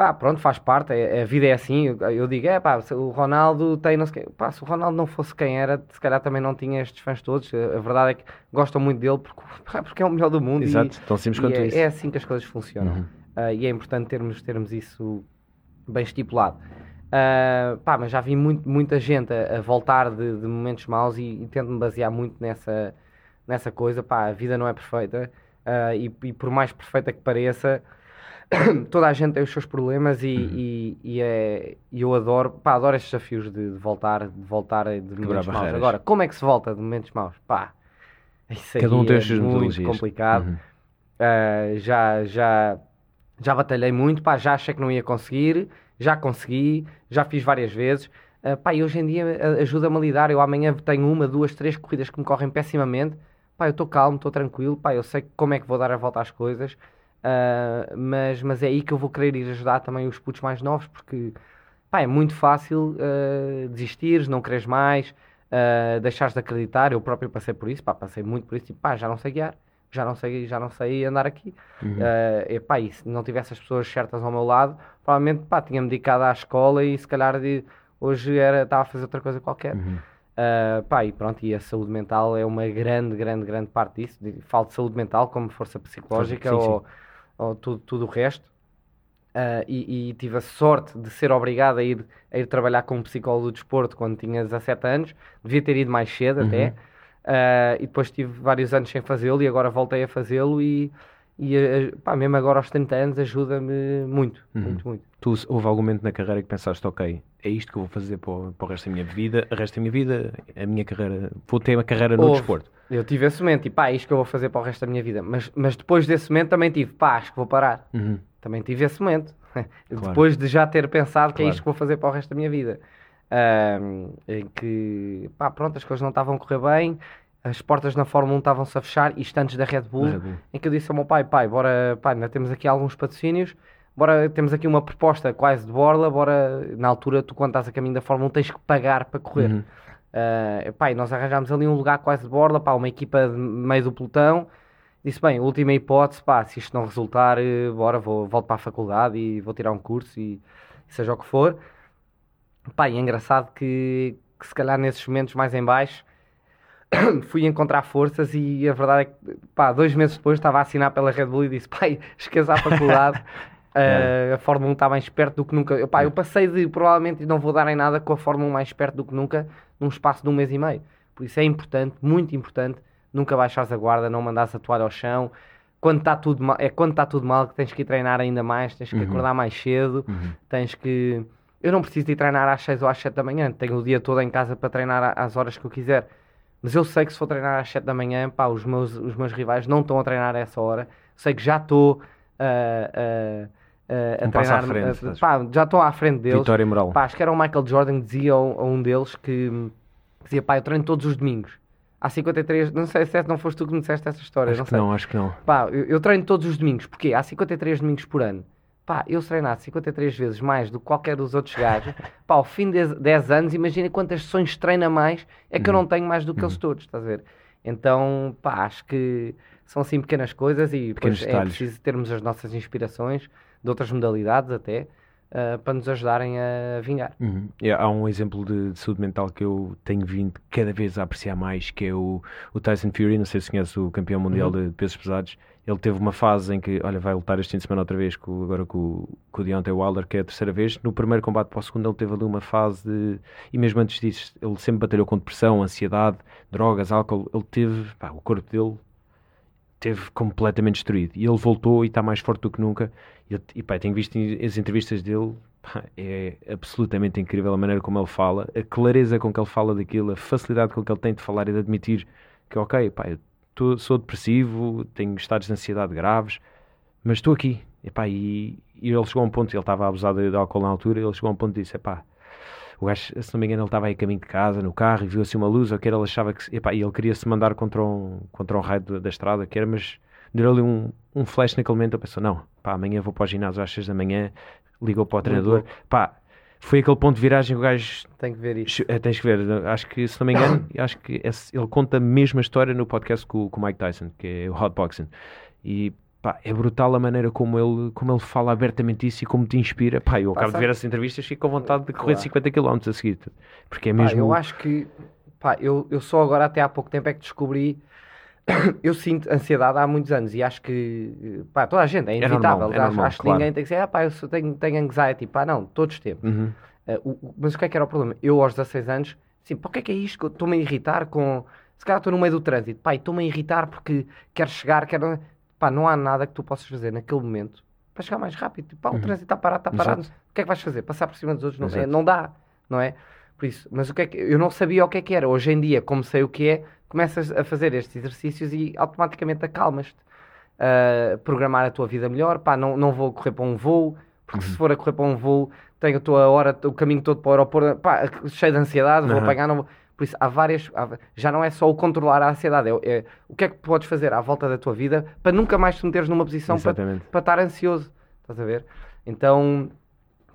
Pá, pronto, faz parte, a, a vida é assim. Eu, digo, é pá, o Ronaldo tem não sei pá, se o Ronaldo não fosse quem era, se calhar também não tinha estes fãs todos. A, verdade é que gostam muito dele porque, porque é o melhor do mundo. Exato, e, tão simples quanto é, isso. É assim que as coisas funcionam. Uhum. Uh, e é importante termos, termos isso bem estipulado. Uh, pá, mas já vi muito, muita gente a, a voltar de, de, momentos maus e, e tento-me basear muito nessa, nessa coisa. Pá, a vida não é perfeita uh, e, e por mais perfeita que pareça toda a gente tem os seus problemas e, uhum. e, e, é, e eu adoro, pá, adoro estes desafios de, de voltar, de voltar de momentos maus. Agora, como é que se volta de momentos maus? Pá, isso Cada um tem é muito complicado. Uhum. Uh, já, já, já batalhei muito, pá, já achei que não ia conseguir, já consegui, já fiz várias vezes. Uh, pá, e hoje em dia ajuda-me a lidar. Eu amanhã tenho uma, duas, três corridas que me correm pessimamente. Pá, eu estou calmo, estou tranquilo, pá, eu sei como é que vou dar a volta às coisas. Uh, mas, mas é aí que eu vou querer ir ajudar também os putos mais novos, porque pá, é muito fácil uh, desistires, não queres mais, uh, deixares de acreditar. Eu próprio passei por isso, pá, passei muito por isso, tipo, pá, já não sei guiar, já não sei, já não sei andar aqui. Uhum. Uh, e, pá, e se não tivesse as pessoas certas ao meu lado, provavelmente pá, tinha-me dedicado à escola e se calhar de, hoje era, estava a fazer outra coisa qualquer. Uhum. Uh, pá, e pronto, e a saúde mental é uma grande, grande, grande parte disso. Falo de saúde mental como força psicológica sim, sim ou tudo, tudo o resto. Uh, e, e, tive a sorte de ser obrigado a ir, a ir trabalhar com um psicólogo do desporto quando tinha 17 anos. Devia ter ido mais cedo uhum. até. Uh, e depois tive vários anos sem fazê-lo e agora voltei a fazê-lo e, e uh, pá, mesmo agora aos 30 anos ajuda-me muito, uhum. muito, muito. Tu, houve algum momento na carreira que pensaste, ok, é isto que eu vou fazer para o, para o resto da minha vida, o resto da minha vida, a minha carreira, vou ter uma carreira no houve. desporto. Eu tive esse momento e pá, é isto que eu vou fazer para o resto da minha vida. Mas, mas depois desse momento também tive, pá, acho que vou parar. Uhum. Também tive esse momento. Claro. depois de já ter pensado que é isto que vou fazer para o resto da minha vida. Um, em que, pá, pronto, as coisas não estavam a correr bem, as portas na Fórmula 1 estavam-se a fechar, isto antes da Red Bull, Red Bull, em que eu disse ao meu pai, pai, bora, pá, ainda temos aqui alguns patrocínios, bora, temos aqui uma proposta quase de borla, bora, na altura, tu quando estás a caminho da Fórmula 1 tens que pagar para correr. Uhum. Uh, pá, nós arranjámos ali um lugar quase de borla, pá, uma equipa de meio do pelotão. Disse, bem, última hipótese, pá, se isto não resultar, eh, bora, vou, volto para a faculdade e vou tirar um curso e, seja o que for. Pá, e é engraçado que, que se calhar nesses momentos mais em baixo fui encontrar forças e a verdade é que, pá, dois meses depois estava a assinar pela Red Bull e disse, pai, esqueça a faculdade. Uh, a Fórmula 1 está mais perto do que nunca. Eu, pá, eu passei de provavelmente não vou dar em nada com a Fórmula 1 mais perto do que nunca num espaço de um mês e meio. Por isso é importante, muito importante, nunca baixares a guarda, não mandares a toalha ao chão. Quando está tudo mal, é quando está tudo mal que tens que ir treinar ainda mais, tens que uhum. acordar mais cedo, uhum. tens que eu não preciso de ir treinar às 6 ou às 7 da manhã, tenho o dia todo em casa para treinar às horas que eu quiser. Mas eu sei que se for treinar às 7 da manhã, pá, os meus, os meus rivais não estão a treinar a essa hora. Sei que já estou uh, uh, uh, a treinar. Frente, pá, já estou à frente deles. Vitória moral. Pá, acho que era o Michael Jordan que dizia a um deles que dizia, pá, eu treino todos os domingos. Há 53, não sei se é, não foste tu que me disseste essa história. Acho não que sei. não, acho que não. Pá, eu, eu treino todos os domingos. Porquê? Há 53 domingos por ano pá, eu se treinar 53 vezes mais do que qualquer dos outros gajos, pá, ao fim de 10 anos, imagina quantas sessões treina mais, é que uhum. eu não tenho mais do que uhum. eles todos, estás a ver? Então, pá, acho que são assim pequenas coisas e depois é preciso termos as nossas inspirações de outras modalidades até. Uh, para nos ajudarem a vingar. Uhum. há um exemplo de, de, saúde mental que eu tenho vindo cada vez a apreciar mais, que é o, o Tyson Fury, não sei se conhece o campeão mundial uhum. de pesos pesados, ele teve uma fase em que, olha, vai lutar este fim de semana outra vez, com, agora com, com o Deontay Wilder, que é a terceira vez. No primeiro combate para o segundo, ele teve ali uma fase de. E mesmo antes disso, ele sempre batalhou com depressão, ansiedade, drogas, álcool. Ele teve. Pá, o corpo dele teve completamente destruído. E ele voltou e está mais forte do que nunca. E, e pá, tenho visto as entrevistas dele. Pá, é absolutamente incrível a maneira como ele fala, a clareza com que ele fala daquilo, a facilidade com que ele tem de falar e de admitir que, ok, pá, eu tô, sou depressivo, tenho estados de ansiedade graves, mas estou aqui. Epá, e, e ele chegou a um ponto, ele estava abusado de, álcool na altura, ele chegou a um ponto e disse: epá, o gajo, se não me engano, ele estava aí a caminho de casa, no carro, e viu assim uma luz, ou que ele achava que. Epá, e ele queria se mandar contra um, contra um raio da estrada, que era, mas deu-lhe um, um flash naquele momento. Ele pensou: não, pá, amanhã vou para o ginásio às 6 da manhã. Ligou para o treinador, pá, foi aquele ponto de viragem que o gajo. Tem que ver isso. É, tens que ver. Acho que, se não me engano, acho que esse, ele conta a mesma história no podcast com, com o Mike Tyson, que é o Hotboxing. E pá, é brutal a maneira como ele, como ele fala abertamente isso e como te inspira. Pá, eu acabo de ver essas entrevistas e fico com vontade de correr claro. 50 km a seguir. Porque é mesmo. Pá, eu acho que. Pá, eu, eu só agora, até há pouco tempo, é que descobri. eu sinto ansiedade há muitos anos e acho que pá, toda a gente é inevitável. É normal, é normal, acho, claro. que ninguém tem que dizer, ah, pá, eu tenho, tenho anxiety. Pá, não, todos temos. Uhum. Uh, o, mas o que é que era o problema? Eu aos 16 anos, assim, pá, o que é que é isto? Estou-me a irritar com. Se calhar estou no meio do trânsito, pá, estou-me a irritar porque quero chegar, quero. Pá, não há nada que tu possas fazer naquele momento para chegar mais rápido. Pá, o uhum. trânsito está parado, está parado. Exato. O que é que vais fazer? Passar por cima dos outros? Não, é, não dá, não é? Por isso, mas o que é que. Eu não sabia o que é que era. Hoje em dia, como sei o que é, começas a fazer estes exercícios e automaticamente acalmas-te. Uh, programar a tua vida melhor, pá, não, não vou correr para um voo, porque uhum. se for a correr para um voo, tenho a tua hora, o caminho todo para o aeroporto, pá, cheio de ansiedade, uhum. vou apanhar, não vou... Por isso, há várias. Há, já não é só o controlar a ansiedade, é, é, o que é que podes fazer à volta da tua vida para nunca mais te meteres numa posição para, para estar ansioso. Estás a ver? Então,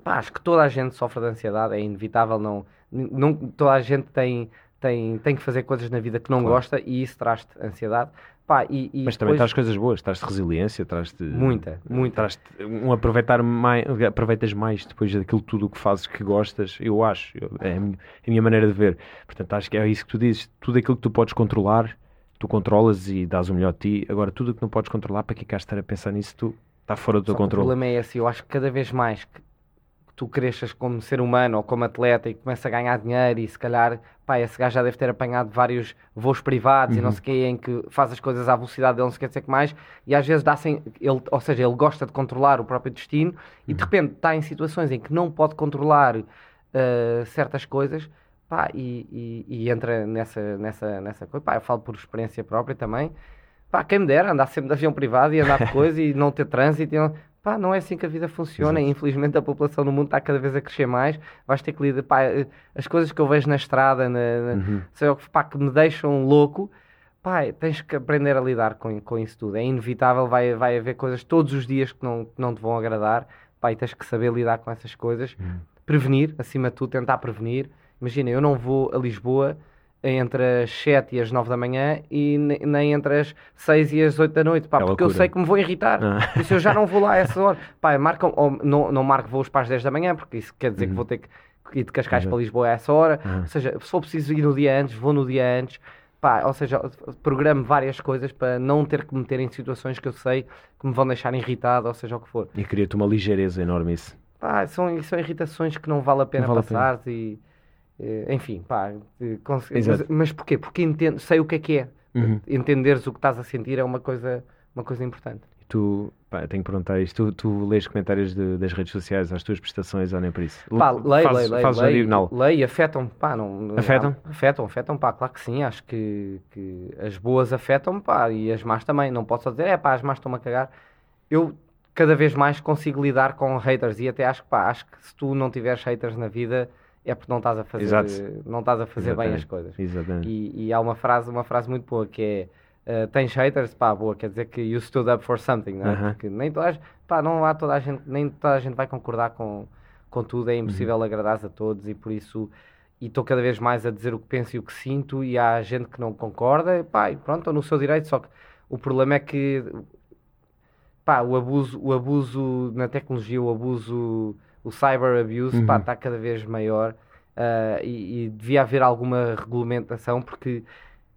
pá, acho que toda a gente sofre de ansiedade, é inevitável, não, não toda a gente tem tem, tem que fazer coisas na vida que não claro. gosta e isso traz-te ansiedade. Pá, e, e Mas depois... também traz coisas boas, traz-te resiliência, traz-te. Muita, muita. Traz um aproveitar mais, aproveitas mais depois daquilo tudo que fazes que gostas, eu acho, é a minha, a minha maneira de ver. Portanto, acho que é isso que tu dizes, tudo aquilo que tu podes controlar, tu controlas e dás o melhor de ti. Agora, tudo o que não podes controlar, para que cá estar a pensar nisso, tu está fora do teu controle. O problema é esse, eu acho que cada vez mais que tu cresças como ser humano ou como atleta e começa a ganhar dinheiro e se calhar, pá, esse gajo já deve ter apanhado vários voos privados uhum. e não uhum. sei o quê, em que faz as coisas à velocidade dele, não sei o que, que mais, e às vezes dá sem, ele, ou seja, ele gosta de controlar o próprio destino e de uhum. repente está em situações em que não pode controlar uh, certas coisas, pá, e, e, e, entra nessa, nessa, nessa coisa, pá, eu falo por experiência própria também, pá, quem me dera andar sempre de avião privado e andar de coisa e não ter trânsito, e não, Pá, não é assim que a vida funciona. Exato. Infelizmente a população no mundo está cada vez a crescer mais. Vais ter que lidar. Pá, eh, as coisas que eu vejo na estrada, na, uhum. sei, pá, que me deixam louco. Pá, tens que aprender a lidar com, com isso tudo. É inevitável, vai, vai haver coisas todos os dias que não, que não te vão agradar. Pá, e tens que saber lidar com essas coisas. Uhum. Prevenir, acima de tudo, tentar prevenir. Imagina, eu não vou a Lisboa entre as 7 e as 9 da manhã e nem entre as 6 e as 8 da noite, pá, é porque loucura. eu sei que me vou irritar. Ah. Isso eu já não vou lá a essa hora. Pá, marcam, ou não, não marco voos para as 10 da manhã, porque isso quer dizer uhum. que vou ter que ir de Cascais uhum. para Lisboa a essa hora. Uhum. Ou seja, se for preciso ir no dia antes, vou no dia antes. Pá, ou seja, programo várias coisas para não ter que me meter em situações que eu sei que me vão deixar irritado, ou seja o que for. E cria-te uma ligeireza enorme isso. Pá, são, são irritações que não vale a pena vale passar e eh, enfim, pá, mas, mas porquê? Porque entendo, sei o que é que é. Uhum. Entenderes o que estás a sentir é uma coisa, uma coisa importante. Tu, pá, tenho que perguntar isto. Tu, tu lês comentários de, das redes sociais às tuas prestações ou nem por isso? Pá, leio, leio, leio. Fazes leio, diagonal. Leio, afetam pá, não, Afetam? Não, afetam, afetam, pá, claro que sim. Acho que, que as boas afetam, pá, e as más também. Não posso só dizer, é pá, as más estão-me a cagar. Eu cada vez mais consigo lidar com haters e até acho que, pá, acho que se tu não tiveres haters na vida é porque não estás a fazer, Exato. não estás a fazer bem Exatamente. as coisas. Exatamente. E, e há uma frase, uma frase muito boa que é uh, tens haters, pá, boa, quer dizer que you stood up for something, não é? Aham. Porque nem toda a, gente- pá, não há toda a gente, nem toda a gente vai concordar com, com tudo, é impossível agradar a todos e por isso e estou cada vez mais a dizer o que penso e o que sinto e há gente que não concorda, pá, e pronto, estou no seu direito, só que o problema é que pá, o abuso, o abuso na tecnologia, o abuso, o cyber abuse, Uhum. está cada vez maior ah, e, e devia haver alguma regulamentação porque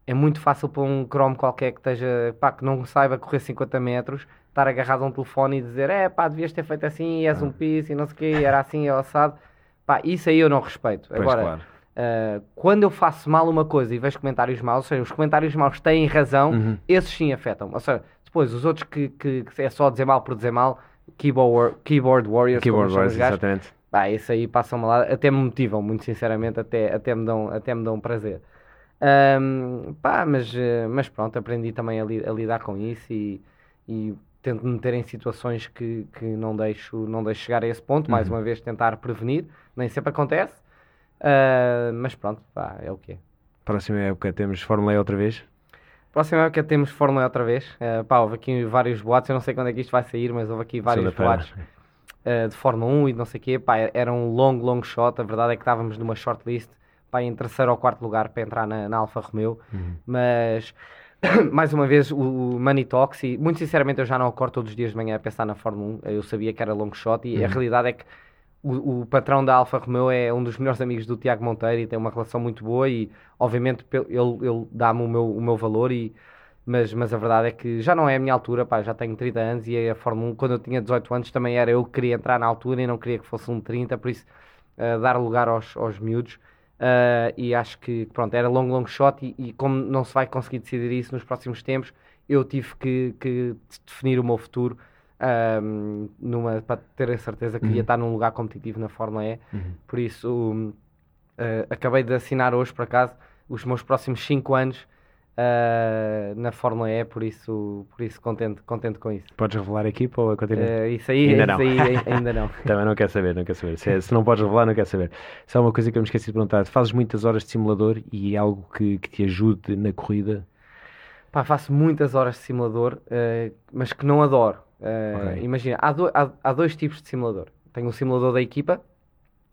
é muito fácil para um Chrome qualquer que esteja, pá, que não saiba correr 50 metros, estar agarrado a um telefone e dizer, é pá, devias ter feito assim, és um piso e não sei o quê, era assim, é assado. Pá, isso aí eu não respeito. Pois, Agora, claro. ah, quando eu faço mal uma coisa e vejo comentários maus, ou seja, os comentários maus têm razão, Uhum. esses sim afetam. Ou seja, depois os outros que, que, que é só dizer mal por dizer mal, keyboard, war- keyboard warriors, Keyboard gajos, exatamente. Pá, isso aí passam-me lá, até me motivam, muito sinceramente, até, até, me, dão, até me dão prazer. Ahm, pá, mas, eh, mas pronto, aprendi também a, li- a lidar com isso e, e tento me meter em situações que, que não, deixo, não deixo chegar a esse ponto, mais Uhum. uma vez tentar prevenir, nem sempre acontece, Ah, mas pronto, pá, é o que é. Próxima época temos Fórmula E outra vez. Próxima época temos Fórmula outra vez. Uh, pá, houve aqui vários boatos, eu não sei quando é que isto vai sair, mas houve aqui vários boatos uh, de Fórmula 1 e não sei o quê. Pá, era um long, long shot. A verdade é que estávamos numa shortlist pá, em terceiro ou quarto lugar para entrar na, na Alfa Romeo. Uhum. Mas, mais uma vez, o, o Money Talks, e muito sinceramente eu já não acordo todos os dias de manhã a pensar na Fórmula 1. Eu sabia que era long shot e a Uhum. realidade é que o, o patrão da Alfa Romeo é um dos melhores amigos do Tiago Monteiro e tem uma relação muito boa e obviamente ele, ele dá-me o meu, o meu valor e mas, mas a verdade é que já não é a minha altura, pá, já tenho 30 anos e a Fórmula 1, quando eu tinha 18 anos, também era eu que queria entrar na altura e não queria que fosse um 30, por isso eh, dar lugar aos, aos miúdos. eh, e acho que, pronto, era long, long shot e, e como não se vai conseguir decidir isso nos próximos tempos, eu tive que, que definir o meu futuro ahm, numa, para ter a certeza que Uhum. ia estar num lugar competitivo na Fórmula E. Uhum. Por isso, hum, eh, acabei de assinar hoje, por acaso, os meus próximos 5 anos eh, na Fórmula E, por isso, por isso contente, contente com isso. Podes revelar a equipa ou a continente? Eh, isso aí, Ainda isso não. aí ai- ainda não. Também não quer saber, não quer saber. Se, é- se não podes revelar, não quer saber. Só uma coisa que eu me esqueci de perguntar. Fazes muitas horas de simulador e é algo que, que te ajude na corrida? Pá, faço muitas horas de simulador, eh, mas que não adoro. Eh, Ok. Imagina, há, do- há- há dois tipos de simulador. Tenho o simulador da equipa,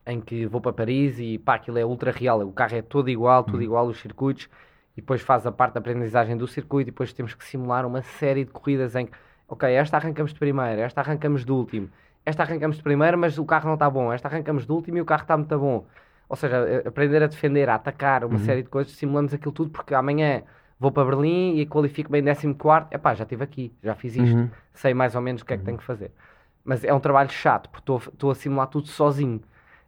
em que vou para Paris e pá, aquilo é ultra real. O carro é todo igual, tudo igual, os circuitos, e depois faz a parte da aprendizagem do circuito, e depois temos que simular uma série de corridas em que, ok, esta arrancamos de primeira, esta arrancamos de último, esta arrancamos de primeira, mas o carro não está bom, esta arrancamos de último e o carro está muito bom. Ou seja, eh, aprender a defender, a atacar, uma Uhum. série de coisas, simulamos aquilo tudo, porque amanhã vou para Berlim e qualifico bem 14, epá, já estive aqui, já fiz isto, Uhum. sei mais ou menos o que é que tenho que fazer. Mas é um trabalho chato, porque estou- a simular tudo sozinho.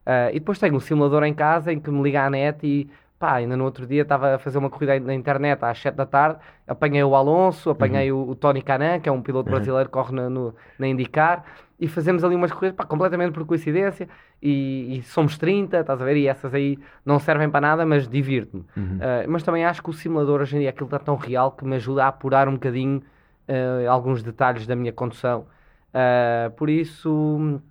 Ah, e depois tenho um simulador em casa em que me liga à net e pá, ainda no outro dia estava a fazer uma corrida na internet às 7 da tarde, apanhei o Alonso, apanhei o, o Tony Canan, que é um piloto brasileiro que corre na, no, na IndyCar, e fazemos ali umas corridas, pá, completamente por coincidência, e, e somos 30, estás a ver, e essas aí não servem para nada, mas divirto-me. Uhum. Uh, mas também acho que o simulador hoje em dia aquilo está tão real que me ajuda a apurar um bocadinho uh, alguns detalhes da minha condução. Uh, por isso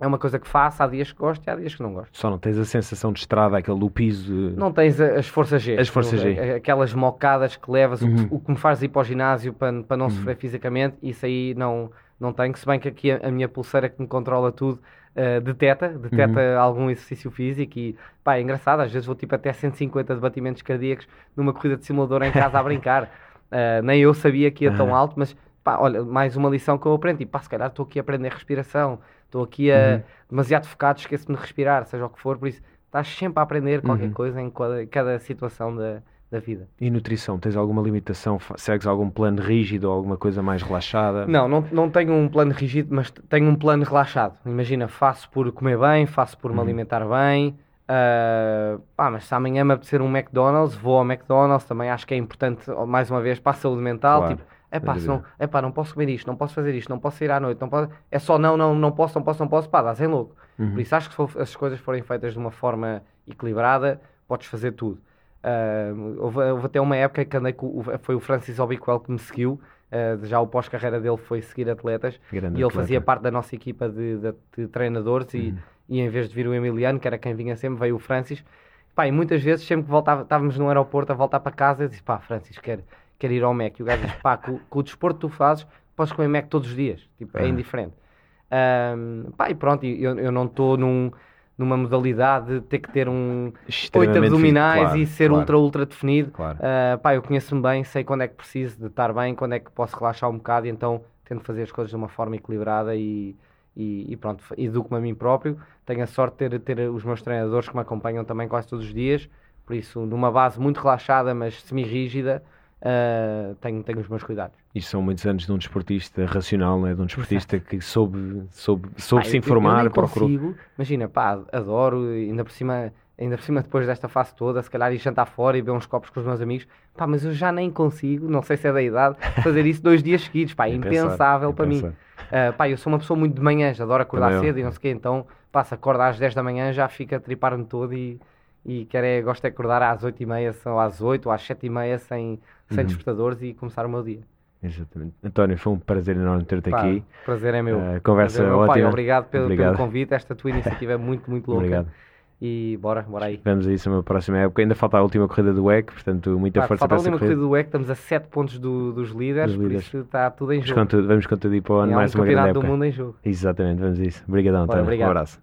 é uma coisa que faço, há dias que gosto e há dias que não gosto. Só não tens a sensação de estrada, aquele do piso. Não tens as forças G. As forças G. Aquelas mocadas que levas, o que- Uhum. o, que me faz ir para o ginásio para, para não sofrer fisicamente, isso aí não, não tenho. Se bem que aqui a, a minha pulseira que me controla tudo uh, deteta, deteta Uhum. algum exercício físico e pá, é engraçado, às vezes vou tipo até 150 de batimentos cardíacos numa corrida de simulador em casa a brincar. Uh, nem eu sabia que ia tão alto, mas pá, olha, mais uma lição que eu aprendi. Pá, se calhar estou aqui a aprender respiração, estou aqui a Uhum. demasiado focado, esqueço-me de respirar, seja o que for, por isso estás sempre a aprender qualquer Uhum. coisa em cada, cada situação da, da vida. E nutrição, tens alguma limitação? Segues algum plano rígido ou alguma coisa mais relaxada? Não, não, não tenho um plano rígido, mas tenho um plano relaxado. Imagina, faço por comer bem, faço por me Uhum. alimentar bem. ah, pá, mas se amanhã me apetecer um McDonald's, vou ao McDonald's. Também acho que é importante, mais uma vez, para a saúde mental. Claro. Tipo, é pá, não, é pá, não posso comer isto, não posso fazer isto, não posso sair à noite, não posso, é só não, não, não posso, não posso, não posso, pá, dá sem louco. Uhum. Por isso acho que se for, as coisas forem feitas de uma forma equilibrada, podes fazer tudo. Uh, houve, houve, até uma época que andei com, foi o Francis Obiquel que me seguiu, uh, já o pós-carreira dele foi seguir atletas Grande e ele fazia parte da nossa equipa de, de, de treinadores uhum. e, e em vez de vir o Emiliano, que era quem vinha sempre, veio o Francis. Pá, e muitas vezes, sempre que voltava, estávamos no aeroporto a voltar para casa, eu disse, pá, Francis, quero, quero ir ao Mac. E o gajo diz, pá, com, com o desporto que tu fazes, podes comer Mac todos os dias. Tipo, é uhum. indiferente. Um, pá, e pronto, eu, eu não estou num numa modalidade de ter que ter um oito abdominais claro, e ser claro, ultra, ultra definido. Claro. Uh, pá, eu conheço-me bem, sei quando é que preciso de estar bem, quando é que posso relaxar um bocado, e então tento fazer as coisas de uma forma equilibrada e, e, e pronto, educo-me a mim próprio. Tenho a sorte de ter, ter os meus treinadores que me acompanham também quase todos os dias, por isso, numa base muito relaxada, mas semi-rígida, uh, tenho, tenho os meus cuidados. Isto são muitos anos de um desportista racional, né? de um desportista Exato. que soube, soube, soube se informar, eu, eu procurou. Consigo, imagina, pá, adoro, ainda por cima ainda por cima depois desta fase toda, se calhar ir jantar fora e beber uns copos com os meus amigos, pá, mas eu já nem consigo, não sei se é da idade, fazer isso dois dias seguidos, pá, é impensável para mim. Uh, pá, eu sou uma pessoa muito de manhãs, adoro acordar Também cedo eu. e não sei o quê, então, pá, se acordar às 10 da manhã já fica a tripar-me todo e, e quer é, gosto de acordar às 8 e meia, ou às 8 ou às 7 e meia sem, sem uhum. despertadores e começar o meu dia. Exatamente. António, foi um prazer enorme ter-te aqui. prazer é meu. Uh, conversa prazer é meu. Pai, obrigado pelo, obrigado pelo, convite. Esta tua iniciativa é muito, muito louca. Obrigado. E bora, bora aí. Vamos a isso na próxima época. Ainda falta a última corrida do WEC, portanto, muita força para essa corrida. Falta a última corrida do WEC, estamos a 7 pontos do, dos líderes, dos líderes, por isso está tudo em jogo. Vamos com tudo, vamos com tudo ir para o ano, mais um uma grande época. do mundo em jogo. Exatamente, vamos a isso. Obrigadão, António. Um abraço.